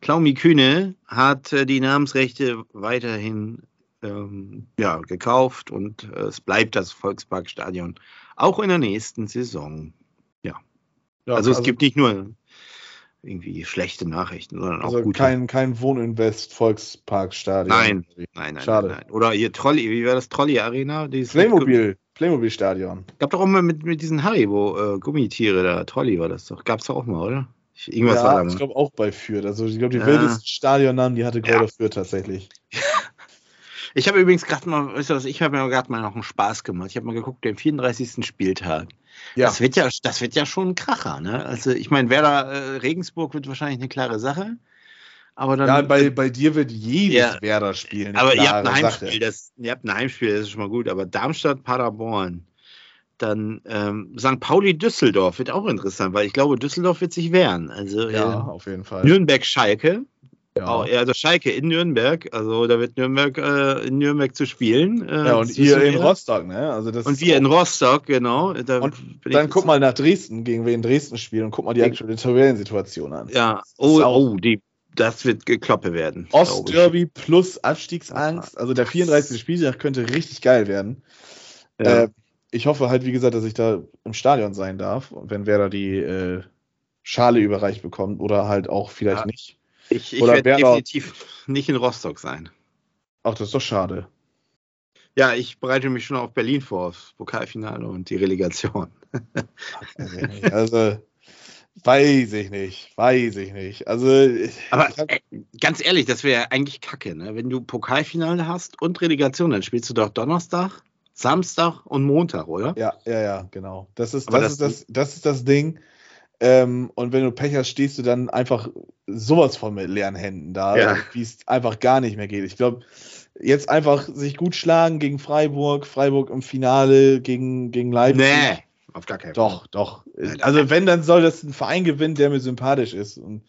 Klaumi Kühne hat äh, die Namensrechte weiterhin ähm, ja, gekauft und äh, es bleibt das Volksparkstadion auch in der nächsten Saison. Ja. ja also, also es gibt nicht nur irgendwie schlechte Nachrichten, sondern also auch gute. Kein, kein Wohninvest Volksparkstadion. Nein, nein, nein. Schade. Nein. Oder hier Trolley, wie war das Trolley Arena? Playmobil. Playmobil Stadion. Gab doch auch mal mit, mit diesen Haribo äh, Gummitiere da. Trolley war das doch. Gab's doch auch mal, oder? Irgendwas ja, war da ich glaube auch bei Fürth. Also ich glaube, die ja. wildesten Stadionnamen, die hatte Gräuter ja. Fürth tatsächlich. Ich habe übrigens gerade mal, weißt du was, ich habe mir gerade mal noch einen Spaß gemacht. Ich habe mal geguckt, den 34. Spieltag. Ja. Das wird ja, das wird ja schon ein Kracher, ne? Also ich meine, Werder äh, Regensburg wird wahrscheinlich eine klare Sache. Aber dann, ja, bei, bei dir wird jedes ja, Werder spielen. Aber ihr habt ein Heimspiel, das, ihr habt ein Heimspiel, das ist schon mal gut. Aber Darmstadt, Paderborn, dann ähm, St. Pauli, Düsseldorf wird auch interessant, weil ich glaube, Düsseldorf wird sich wehren. Also ja, äh, auf jeden Fall. Nürnberg, Schalke, ja. Oh, also Schalke in Nürnberg, also da wird Nürnberg äh, in Nürnberg zu spielen. Äh, ja, und ihr in Rostock, ne? Also das und wir in Rostock, genau. Da und dann guck mal nach Dresden, gegen wen Dresden spielen und guck mal die aktuelle Tabellensituation an. Ja, oh, oh, die, das wird gekloppe werden. Ostderby plus Abstiegsangst, also der 34. Spieltag könnte richtig geil werden. Ja. Äh, ich hoffe halt, wie gesagt, dass ich da im Stadion sein darf, wenn wer da die äh, Schale überreicht bekommt oder halt auch vielleicht ja. nicht. Ich, ich werde definitiv nicht in Rostock sein. Ach, das ist doch schade. Ja, ich bereite mich schon auf Berlin vor, aufs Pokalfinale und die Relegation. also, weiß ich nicht, weiß ich nicht. Also, aber äh, ganz ehrlich, das wäre eigentlich kacke, ne? Wenn du Pokalfinale hast und Relegation, dann spielst du doch Donnerstag, Samstag und Montag, oder? Ja, ja, ja, genau. Das ist, das, das, ist das, das ist das Ding. Ähm, und wenn du Pech hast, stehst du dann einfach sowas von mit leeren Händen da, ja. wie es einfach gar nicht mehr geht. Ich glaube, jetzt einfach sich gut schlagen gegen Freiburg, Freiburg im Finale gegen, gegen Leipzig. Nee, auf gar keinen Fall. Doch, doch. Also wenn, dann soll das ein Verein gewinnen, der mir sympathisch ist. Und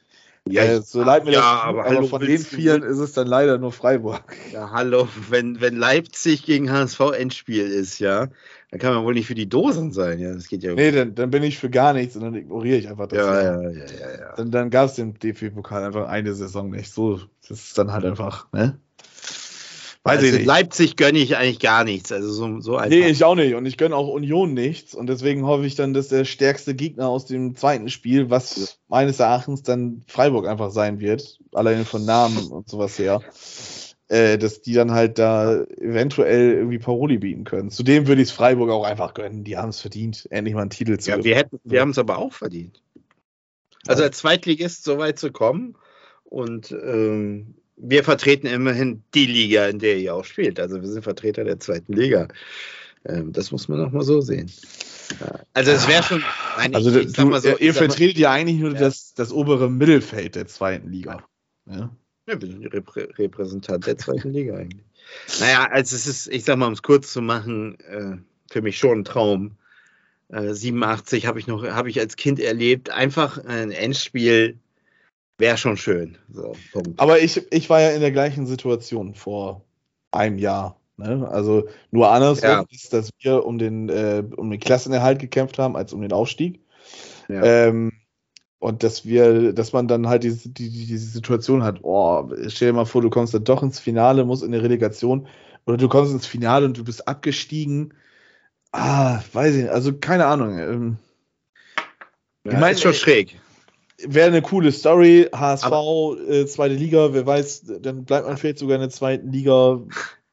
ja, äh, so leid mir ja, das, aber, aber von den vielen ist es dann leider nur Freiburg. Ja, hallo, wenn, wenn Leipzig gegen HSV Endspiel ist, ja, dann kann man wohl nicht für die Dosen sein, ja, das geht ja. Nee, dann, dann bin ich für gar nichts und dann ignoriere ich einfach das. Ja, ja, ja, ja, ja. Dann, dann gab es den DFB-Pokal einfach eine Saison nicht. So, das ist dann halt einfach, ne? Weiß also ich nicht. Leipzig gönne ich eigentlich gar nichts. Also so, so einfach. Nee, ich auch nicht. Und ich gönne auch Union nichts. Und deswegen hoffe ich dann, dass der stärkste Gegner aus dem zweiten Spiel, was meines Erachtens dann Freiburg einfach sein wird, allein von Namen und sowas her, äh, dass die dann halt da eventuell irgendwie Paroli bieten können. Zudem würde ich es Freiburg auch einfach gönnen. Die haben es verdient, endlich mal einen Titel zu Ja, wir, hätten, wir haben es aber auch verdient. Also als Zweitligist so weit zu kommen und ähm, wir vertreten immerhin die Liga, in der ihr auch spielt. Also wir sind Vertreter der zweiten Liga. Ähm, das muss man auch mal so sehen. Ja. Also es wäre schon. Nein, Also ich, ich du, so, ihr vertretet ja eigentlich nur Ja. das, das obere Mittelfeld der zweiten Liga. Ja. Ja, wir sind Reprä Repräsentant der zweiten Liga eigentlich. Naja, also es ist, ich sag mal, um es kurz zu machen, äh, für mich schon ein Traum. Äh, 87 habe ich noch, habe ich als Kind erlebt. Einfach ein Endspiel wäre schon schön. So, Punkt. Aber ich, ich war ja in der gleichen Situation vor einem Jahr. Ne? Also nur andersrum Ja. ist, dass wir um den, äh, um den Klassenerhalt gekämpft haben, als um den Aufstieg. Ja. Ähm, und dass wir, dass man dann halt diese, die, die, diese Situation hat, oh, stell dir mal vor, du kommst dann doch ins Finale, musst in der Relegation, oder du kommst ins Finale und du bist abgestiegen. Ah, weiß ich nicht, also keine Ahnung. Ähm, ja, ich mein, ist schon schräg. Wäre eine coole Story, HSV, äh, zweite Liga, wer weiß, dann bleibt man vielleicht sogar in der zweiten Liga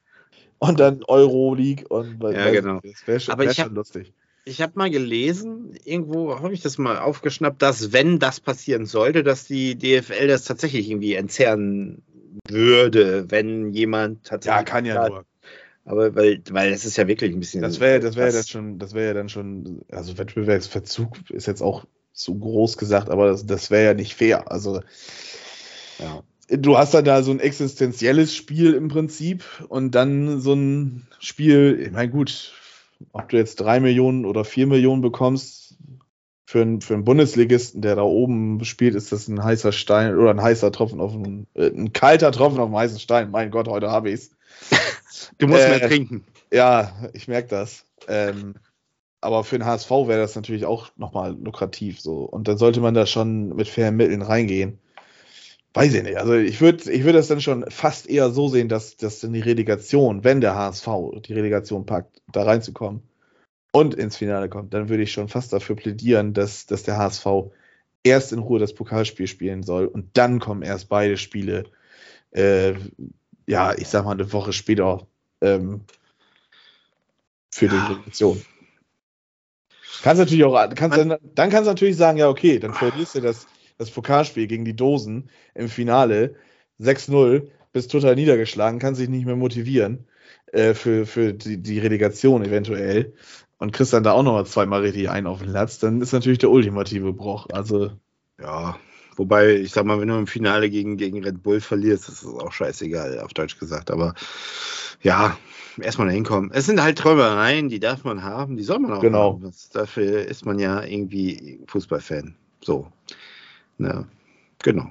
und dann Euro League und Ja, genau. das wäre schon, Aber wär hab- schon lustig. Ich habe mal gelesen, irgendwo habe ich das mal aufgeschnappt, dass wenn das passieren sollte, dass die DFL das tatsächlich irgendwie entzerren würde, wenn jemand Ja, tatsächlich. kann ja nur. Aber weil, weil das ist ja wirklich ein bisschen. Das wäre das wäre ja schon, das wäre ja dann schon, also Wettbewerbsverzug ist jetzt auch zu groß gesagt, aber das, das wäre ja nicht fair. Also Ja. du hast dann da so ein existenzielles Spiel im Prinzip und dann so ein Spiel, ich meine, gut, ob du jetzt drei Millionen oder vier Millionen bekommst für einen, für einen Bundesligisten, der da oben spielt, ist das ein heißer Stein oder ein heißer Tropfen auf einen, äh, ein kalter Tropfen auf einen heißen Stein. Mein Gott, heute habe ich's. Du musst Äh, mehr trinken. Ja, ich merke das. Ähm, aber für den HSV wäre das natürlich auch nochmal lukrativ so. Und dann sollte man da schon mit fairen Mitteln reingehen. Weiß ich nicht. Also ich würde ich würd das dann schon fast eher so sehen, dass, dass dann die Relegation, wenn der HSV die Relegation packt, da reinzukommen und ins Finale kommt, dann würde ich schon fast dafür plädieren, dass, dass der HSV erst in Ruhe das Pokalspiel spielen soll und dann kommen erst beide Spiele, äh, ja, ich sag mal, eine Woche später ähm, für die. Relegation. Kannst natürlich auch, kannst dann, dann kannst du natürlich sagen, ja, okay, dann verlierst du das, das Pokalspiel gegen die Dosen im Finale 6-0, bist total niedergeschlagen, kannst dich nicht mehr motivieren äh, für, für die, die Relegation eventuell und kriegst dann da auch nochmal zweimal richtig ein auf den Latz, dann ist natürlich der ultimative Bruch. Also, Ja. Wobei, ich sag mal, wenn du im Finale gegen, gegen Red Bull verlierst, ist es auch scheißegal, auf Deutsch gesagt. Aber ja, erstmal da hinkommen. Es sind halt Träumereien, die darf man haben, die soll man auch Genau. haben. Das, dafür ist man ja irgendwie Fußballfan. So. Ne. Genau.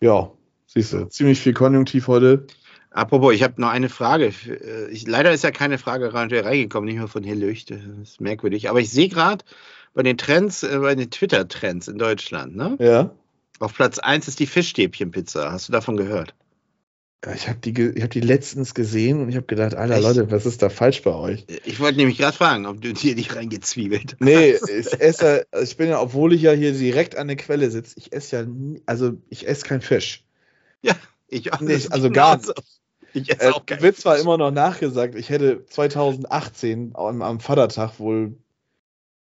ja, siehst du, ziemlich viel Konjunktiv heute. Apropos, ich habe noch eine Frage. Äh, Ich, leider ist ja keine Frage rein- reingekommen, nicht mehr von Herr Leuchte. Das ist merkwürdig. Aber ich sehe gerade bei den Trends, äh, bei den Twitter-Trends in Deutschland, ne? Ja. Auf Platz 1 ist die Fischstäbchenpizza. Hast du davon gehört? Ja, Ich habe die, ich hab die letztens gesehen und ich habe gedacht, Alter Echt? Leute, was ist da falsch bei euch? Ich wollte nämlich gerade fragen, ob du dir nicht reingezwiebelt hast. Nee, ich esse, ja- ich bin ja, obwohl ich ja hier direkt an der Quelle sitze, ich esse ja, nie, also ich esse kein Fisch. Ich auch Nicht, also gar genauso. Ich esse Äh, auch kein wird zwar immer noch nachgesagt, ich hätte 2018 am, am Vatertag wohl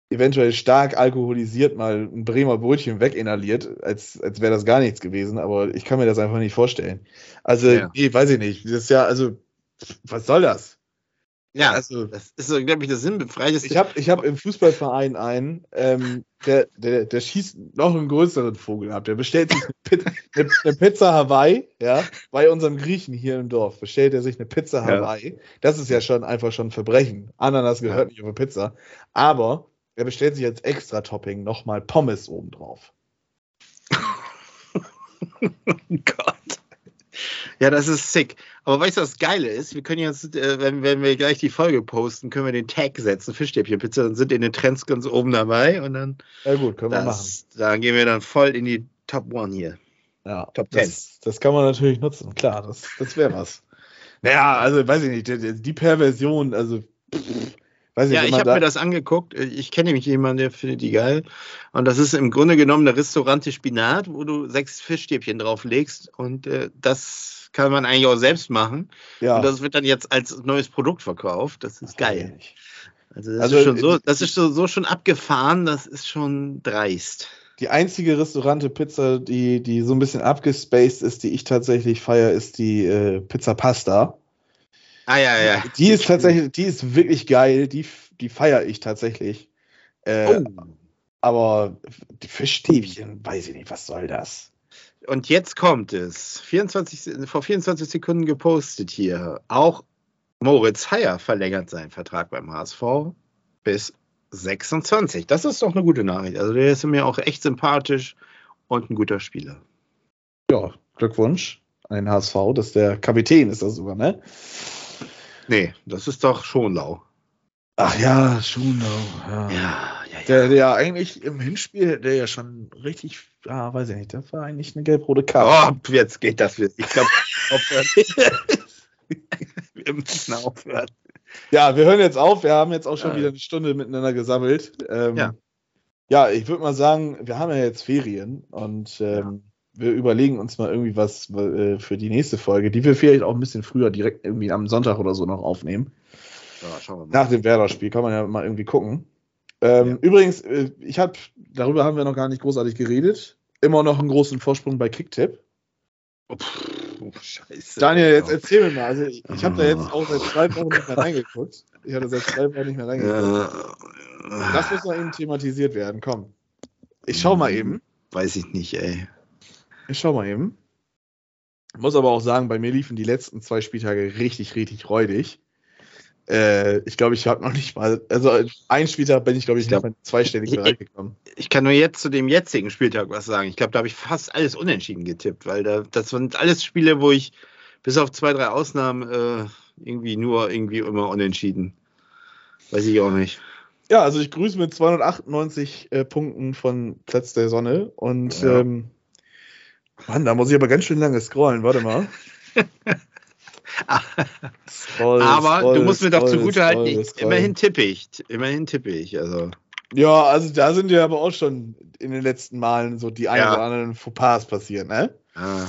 eventuell stark alkoholisiert mal ein Bremer Brötchen weginhaliert, als, als wäre das gar nichts gewesen, aber ich kann mir das einfach nicht vorstellen. Also, Ja. nee, weiß ich nicht. Das ist ja, also, was soll das? Ja, also- das ist so, glaube ich, das sinnbefreiteste. Ich habe ich hab im Fußballverein einen, ähm, der, der, der schießt noch einen größeren Vogel ab. Der bestellt sich eine Pizza, eine, Pizza Hawaii, ja, bei unserem Griechen hier im Dorf. Bestellt er sich eine Pizza Ja. Hawaii. Das ist ja schon einfach schon ein Verbrechen. Ananas gehört nicht auf eine Pizza. Aber er bestellt sich als Extra-Topping nochmal Pommes obendrauf. Gott. Ja, das ist sick. Aber weißt du, was Geile ist? Wir können jetzt, äh, wenn, wenn wir gleich die Folge posten, können wir den Tag setzen, Fischstäbchenpizza, dann sind in den Trends ganz oben dabei und dann, Ja gut, können wir machen. das, dann gehen wir dann voll in die Top One hier. Ja, Top 10. das, das kann man natürlich nutzen, klar, das, das wäre was. Naja, also weiß ich nicht, die, die Perversion, also pff, Weiß Ja, ich habe da- mir das angeguckt. Ich kenne nämlich jemanden, der findet die geil. Und das ist im Grunde genommen eine Restaurante Spinat, wo du sechs Fischstäbchen drauflegst. Und äh, das kann man eigentlich auch selbst machen. ja. Und das wird dann jetzt als neues Produkt verkauft. Das ist geil. Also das Also, ist schon so, äh, das ist so, so schon abgefahren, das ist schon dreist. Die einzige Restaurante-Pizza, die, die so ein bisschen abgespaced ist, die ich tatsächlich feiere, ist die äh, Pizza Pasta. Ah ja, ja. Die ist tatsächlich, die ist wirklich geil, die, die feiere ich tatsächlich. Äh, Oh. Aber die Fischstäbchen, weiß ich nicht, was soll das? Und jetzt kommt es. 24, vor 24 Sekunden gepostet hier. Auch Moritz Heyer verlängert seinen Vertrag beim HSV bis 26. Das ist doch eine gute Nachricht. Also der ist mir auch echt sympathisch und ein guter Spieler. Ja, Glückwunsch an den HSV, dass der Kapitän ist das sogar, ne? Nee, das ist doch Schonlau. Ach ja, Schunau. Ja. Ja, ja, ja. Der, der eigentlich im Hinspiel, der ja schon richtig, ah, weiß ich nicht, das war eigentlich eine gelb-rote Karte. Oh, jetzt geht das wieder. Ich glaube. Wir müssen aufhören. Ja, wir hören jetzt auf. Wir haben jetzt auch schon Ja. wieder eine Stunde miteinander gesammelt. Ähm, Ja. ja, ich würde mal sagen, wir haben ja jetzt Ferien und ähm, wir überlegen uns mal irgendwie was äh, für die nächste Folge, die wir vielleicht auch ein bisschen früher direkt irgendwie am Sonntag oder so noch aufnehmen. Ja. Nach dem Werder-Spiel kann man ja mal irgendwie gucken. Ähm, Ja. Übrigens, äh, ich habe, darüber haben wir noch gar nicht großartig geredet, immer noch einen großen Vorsprung bei Kicktip. Oh, scheiße. Daniel, jetzt erzähl mir mal. Also ich, ich habe da jetzt Ah. auch seit zwei Wochen nicht mehr reingeguckt. Ich hatte seit zwei Wochen nicht mehr reingeguckt. Ja. Das muss noch eben thematisiert werden. Komm. Ich schau mal eben. Weiß ich nicht, ey. Ich schau mal eben. Muss aber auch sagen, bei mir liefen die letzten zwei Spieltage richtig, richtig räudig. Äh, ich glaube, ich habe noch nicht mal, also ein Spieltag bin ich, glaube ich, Ich glaub- zweistellig Ich- reingekommen. Ich kann nur jetzt zu dem jetzigen Spieltag was sagen. Ich glaube, da habe ich fast alles unentschieden getippt, weil da, das sind alles Spiele, wo ich bis auf zwei, drei Ausnahmen äh, irgendwie nur irgendwie immer unentschieden. Weiß ich auch nicht. Ja, also ich grüße mit 298 äh, Punkten von Platz der Sonne und Ja. ähm, Mann, da muss ich aber ganz schön lange scrollen. Warte mal. Scroll, Aber scroll, du musst mir doch scroll, zugute halten, scroll, ich, scroll. immerhin tippe ich. Immerhin tippe ich. Also. Ja, also da sind ja aber auch schon in den letzten Malen so die ein Ja. oder anderen Fauxpas passiert, ne? Ah.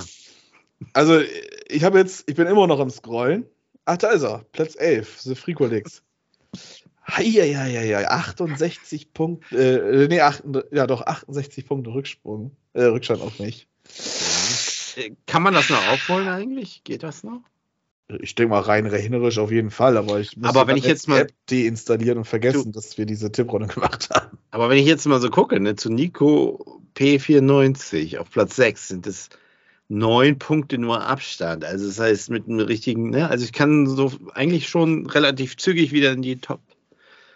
Also ich habe jetzt, ich bin immer noch am Scrollen. Ach, da ist er, Platz 11, The Fricolix. Heieieiei, 68 Punkte, äh, nee, 8, ja doch, 68 Punkte Rücksprung, äh, Rückstand auf mich. Kann man das noch aufholen eigentlich? Geht das noch? Ich denke mal rein rechnerisch auf jeden Fall, aber ich muss Aber wenn ich jetzt mal- App deinstallieren und vergessen, dass wir diese Tipprunde gemacht haben. Aber wenn ich jetzt mal so gucke, ne, zu Nico P94 auf Platz 6 sind es neun Punkte nur Abstand. Also das heißt mit einem richtigen, ne, also ich kann so eigentlich schon relativ zügig wieder in die Top.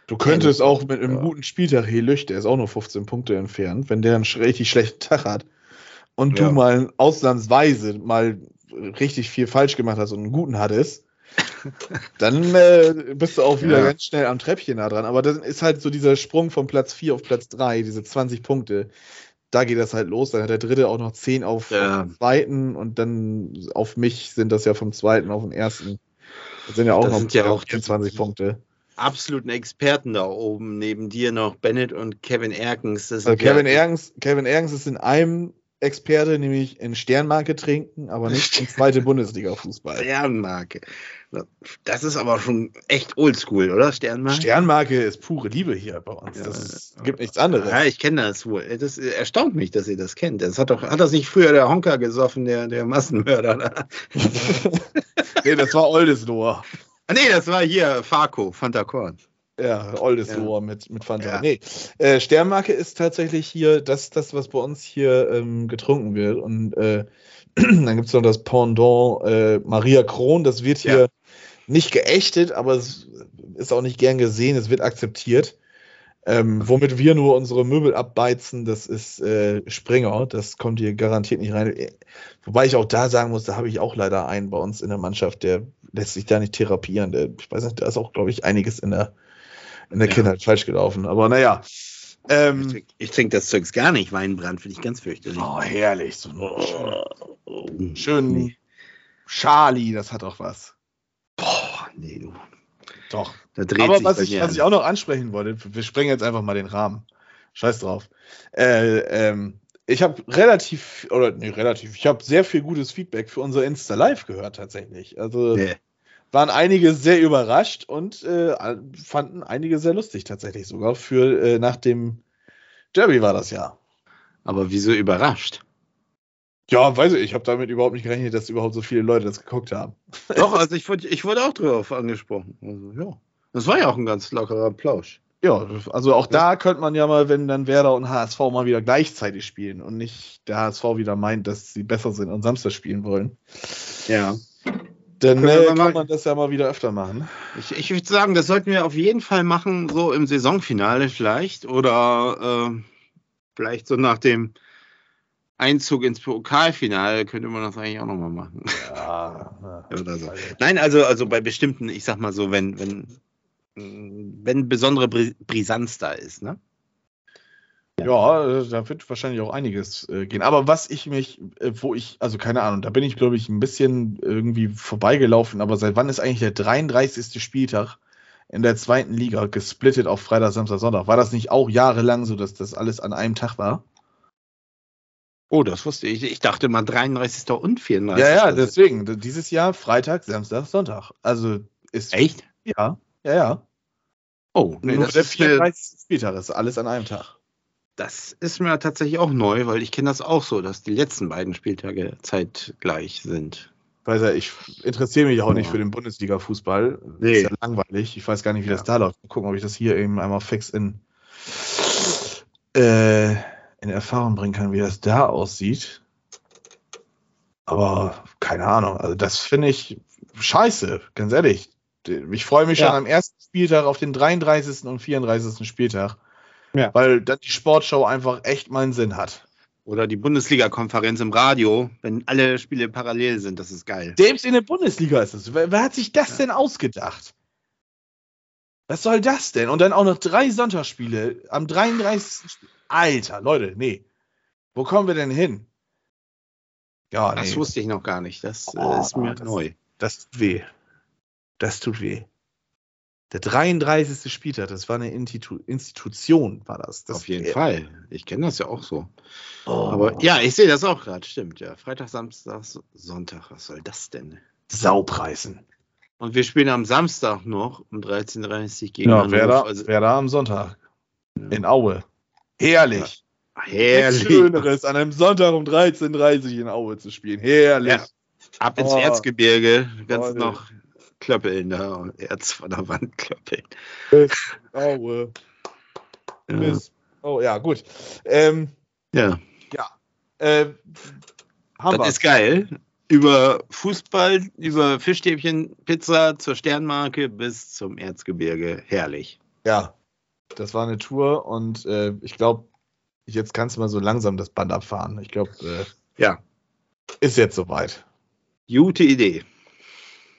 Du könntest auch mit einem Ja. guten Spieltag Helisch, der ist auch nur 15 Punkte entfernt, wenn der einen richtig schlechten Tag hat und Ja. du mal ausnahmsweise mal richtig viel falsch gemacht hast und einen guten hattest, dann äh, bist du auch wieder Ja. ganz schnell am Treppchen nah dran. Aber dann ist halt so dieser Sprung von Platz 4 auf Platz 3, diese 20 Punkte. Da geht das halt los. Dann hat der dritte auch noch 10 auf, Ja. den zweiten und dann auf mich sind das ja vom zweiten auf den ersten. Das sind ja auch Das noch ja auch 20 Punkte. Absoluten Experten da oben, neben dir noch Bennett und Kevin Erkens. Also Kevin ja, Ergens, Kevin Ergens ist in einem Experte, nämlich in Sternmarke trinken, aber nicht in zweite Bundesliga-Fußball. Sternmarke. Das ist aber schon echt oldschool, oder? Sternmarke? Sternmarke ist pure Liebe hier bei uns. Ja, Das gibt nichts anderes. Ja, ich kenne das wohl. Das erstaunt mich, dass ihr das kennt. Das hat doch, hat das nicht früher der Honker gesoffen, der, der Massenmörder? Nee, das war Oldeslohr. Ah, nee, das war hier Farco, Fanta Korn. Ja, Oldeslohr mit, mit Fanta. Ja. Nee, äh, Sternmarke ist tatsächlich hier das, das was bei uns hier ähm, getrunken wird. Und äh, dann gibt es noch das Pendant äh, Maria Kron. Das wird hier Ja. nicht geächtet, aber es ist auch nicht gern gesehen. Es wird akzeptiert. Ähm, womit wir nur unsere Möbel abbeizen, das ist äh, Springer. Das kommt hier garantiert nicht rein. Äh, Wobei ich auch da sagen muss, da habe ich auch leider einen bei uns in der Mannschaft, der lässt sich da nicht therapieren. Der, ich weiß nicht, da ist auch, glaube ich, einiges in der, in der Ja. Kindheit falsch gelaufen. Aber naja. Ich Ähm, trinke ich trink das Zeugs gar nicht. Weinbrand finde ich ganz fürchterlich. oh, herrlich. So Oh, schön Nee. Charlie, das hat auch was. Boah, nee, du. Doch. Da dreht Aber sich was ich, was ich auch noch ansprechen wollte, wir sprengen jetzt einfach mal den Rahmen. Scheiß drauf. Äh, ähm, ich habe relativ, oder nee, relativ, ich habe sehr viel gutes Feedback für unser Insta Live gehört tatsächlich. Also Nee. Waren einige sehr überrascht und äh, fanden einige sehr lustig tatsächlich sogar. Für äh, nach dem Derby war das ja. Aber wieso überrascht? Ja, weiß ich, ich habe damit überhaupt nicht gerechnet, dass überhaupt so viele Leute das geguckt haben. Doch, also ich wurde, ich wurde auch drauf angesprochen. Also, ja. Das war ja auch ein ganz lockerer Plausch. Ja, also auch da könnte man ja mal, wenn dann Werder und HSV mal wieder gleichzeitig spielen und nicht der HSV wieder meint, dass sie besser sind und Samstag spielen wollen, Ja. Dann äh, kann mal- man das ja mal wieder öfter machen. Ich, ich würde sagen, das sollten wir auf jeden Fall machen, so im Saisonfinale vielleicht. Oder äh, vielleicht so nach dem Einzug ins Pokalfinale könnte man das eigentlich auch nochmal machen. Ja, Oder so. Nein, also, also bei bestimmten, ich sag mal so, wenn, wenn, wenn besondere Bri Brisanz da ist, ne? Ja, äh, da wird wahrscheinlich auch einiges äh, gehen. Aber was ich mich, äh, wo ich, also keine Ahnung, da bin ich, glaube ich, ein bisschen irgendwie vorbeigelaufen. Aber seit wann ist eigentlich der 33. Spieltag in der zweiten Liga gesplittet auf Freitag, Samstag, Sonntag? War das nicht auch jahrelang so, dass das alles an einem Tag war? Oh, das wusste ich. Ich dachte mal 33. und 34. Ja, ja, deswegen. Dieses Jahr Freitag, Samstag, Sonntag. Also ist. Echt? Ja, ja, ja. Oh, nee, Nur das, der ist mir, 34. Spieltag ist alles an einem Tag. Das ist mir tatsächlich auch neu, weil ich kenne das auch so, dass die letzten beiden Spieltage zeitgleich sind. Weiß ja, ich interessiere mich auch nicht für den Bundesliga-Fußball. Nee. Ist ja langweilig. Ich weiß gar nicht, wie das Ja. da läuft. Mal gucken, ob ich das hier eben einmal fix in, äh, in Erfahrung bringen kann, wie das da aussieht. Aber keine Ahnung. Also, das finde ich scheiße, ganz ehrlich. Ich freue mich Ja. schon am ersten Spieltag auf den 33. und 34. Spieltag. Ja. Weil dann die Sportschau einfach echt meinen Sinn hat. Oder die Bundesliga-Konferenz im Radio, wenn alle Spiele parallel sind, das ist geil. Selbst in der Bundesliga ist es. Wer, wer hat sich das Ja. denn ausgedacht? Was soll das denn? Und dann auch noch drei Sonntagsspiele am 33. Spiel. Alter, Leute, nee. Wo kommen wir denn hin? Ja, Das nee, wusste ich noch gar nicht. Das äh, Oh, ist mir das- neu. das tut weh. Das tut weh. Der 33. Spieltag, das war eine Institu Institution, war das. das Auf jeden äh, Fall. Ich kenne das ja auch so. Oh, Aber ja, ich sehe das auch gerade, stimmt. Ja, Freitag, Samstag, Sonntag. Was soll das denn? Saupreisen. Und wir spielen am Samstag noch um 13.30 Uhr gegen Ja, Hannover. Werder, Also, Werder am Sonntag. Ja. In Aue. Herrlich. Nichts herrlich. Schöneres, an einem Sonntag um 13.30 Uhr in Aue zu spielen. Herrlich. Ja. Ab ins Oh. Erzgebirge. Ganz Leute. noch klöppeln da. und Erz von der Wand klöppeln. Aue. Ja. Mist. Oh ja, gut. Ähm, ja. äh, haben Das wir. ist geil. Über Fußball, über Fischstäbchen, Pizza zur Sternmarke bis zum Erzgebirge. Herrlich. Ja, das war eine Tour und äh, ich glaube, jetzt kannst du mal so langsam das Band abfahren. Ich glaube, äh, Ja. ist jetzt soweit. Gute Idee.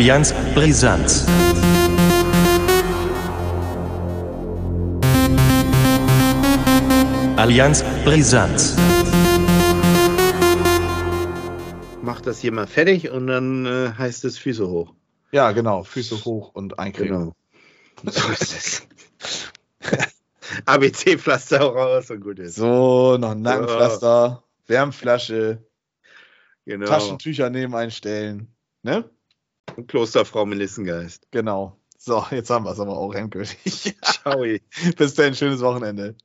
Allianz brisant. Allianz brisant. Macht das hier mal fertig und dann äh, heißt es Füße hoch. Ja, genau. Füße hoch und eincremen. Genau. So ist es. ABC-Pflaster raus und gut ist. So, noch ein Nackenpflaster, Wärmflasche, genau. Taschentücher neben einstellen. Ne? Klosterfrau Melissengeist. Genau. So, jetzt haben wir es aber auch endgültig. Ciao. Bis dann, schönes Wochenende.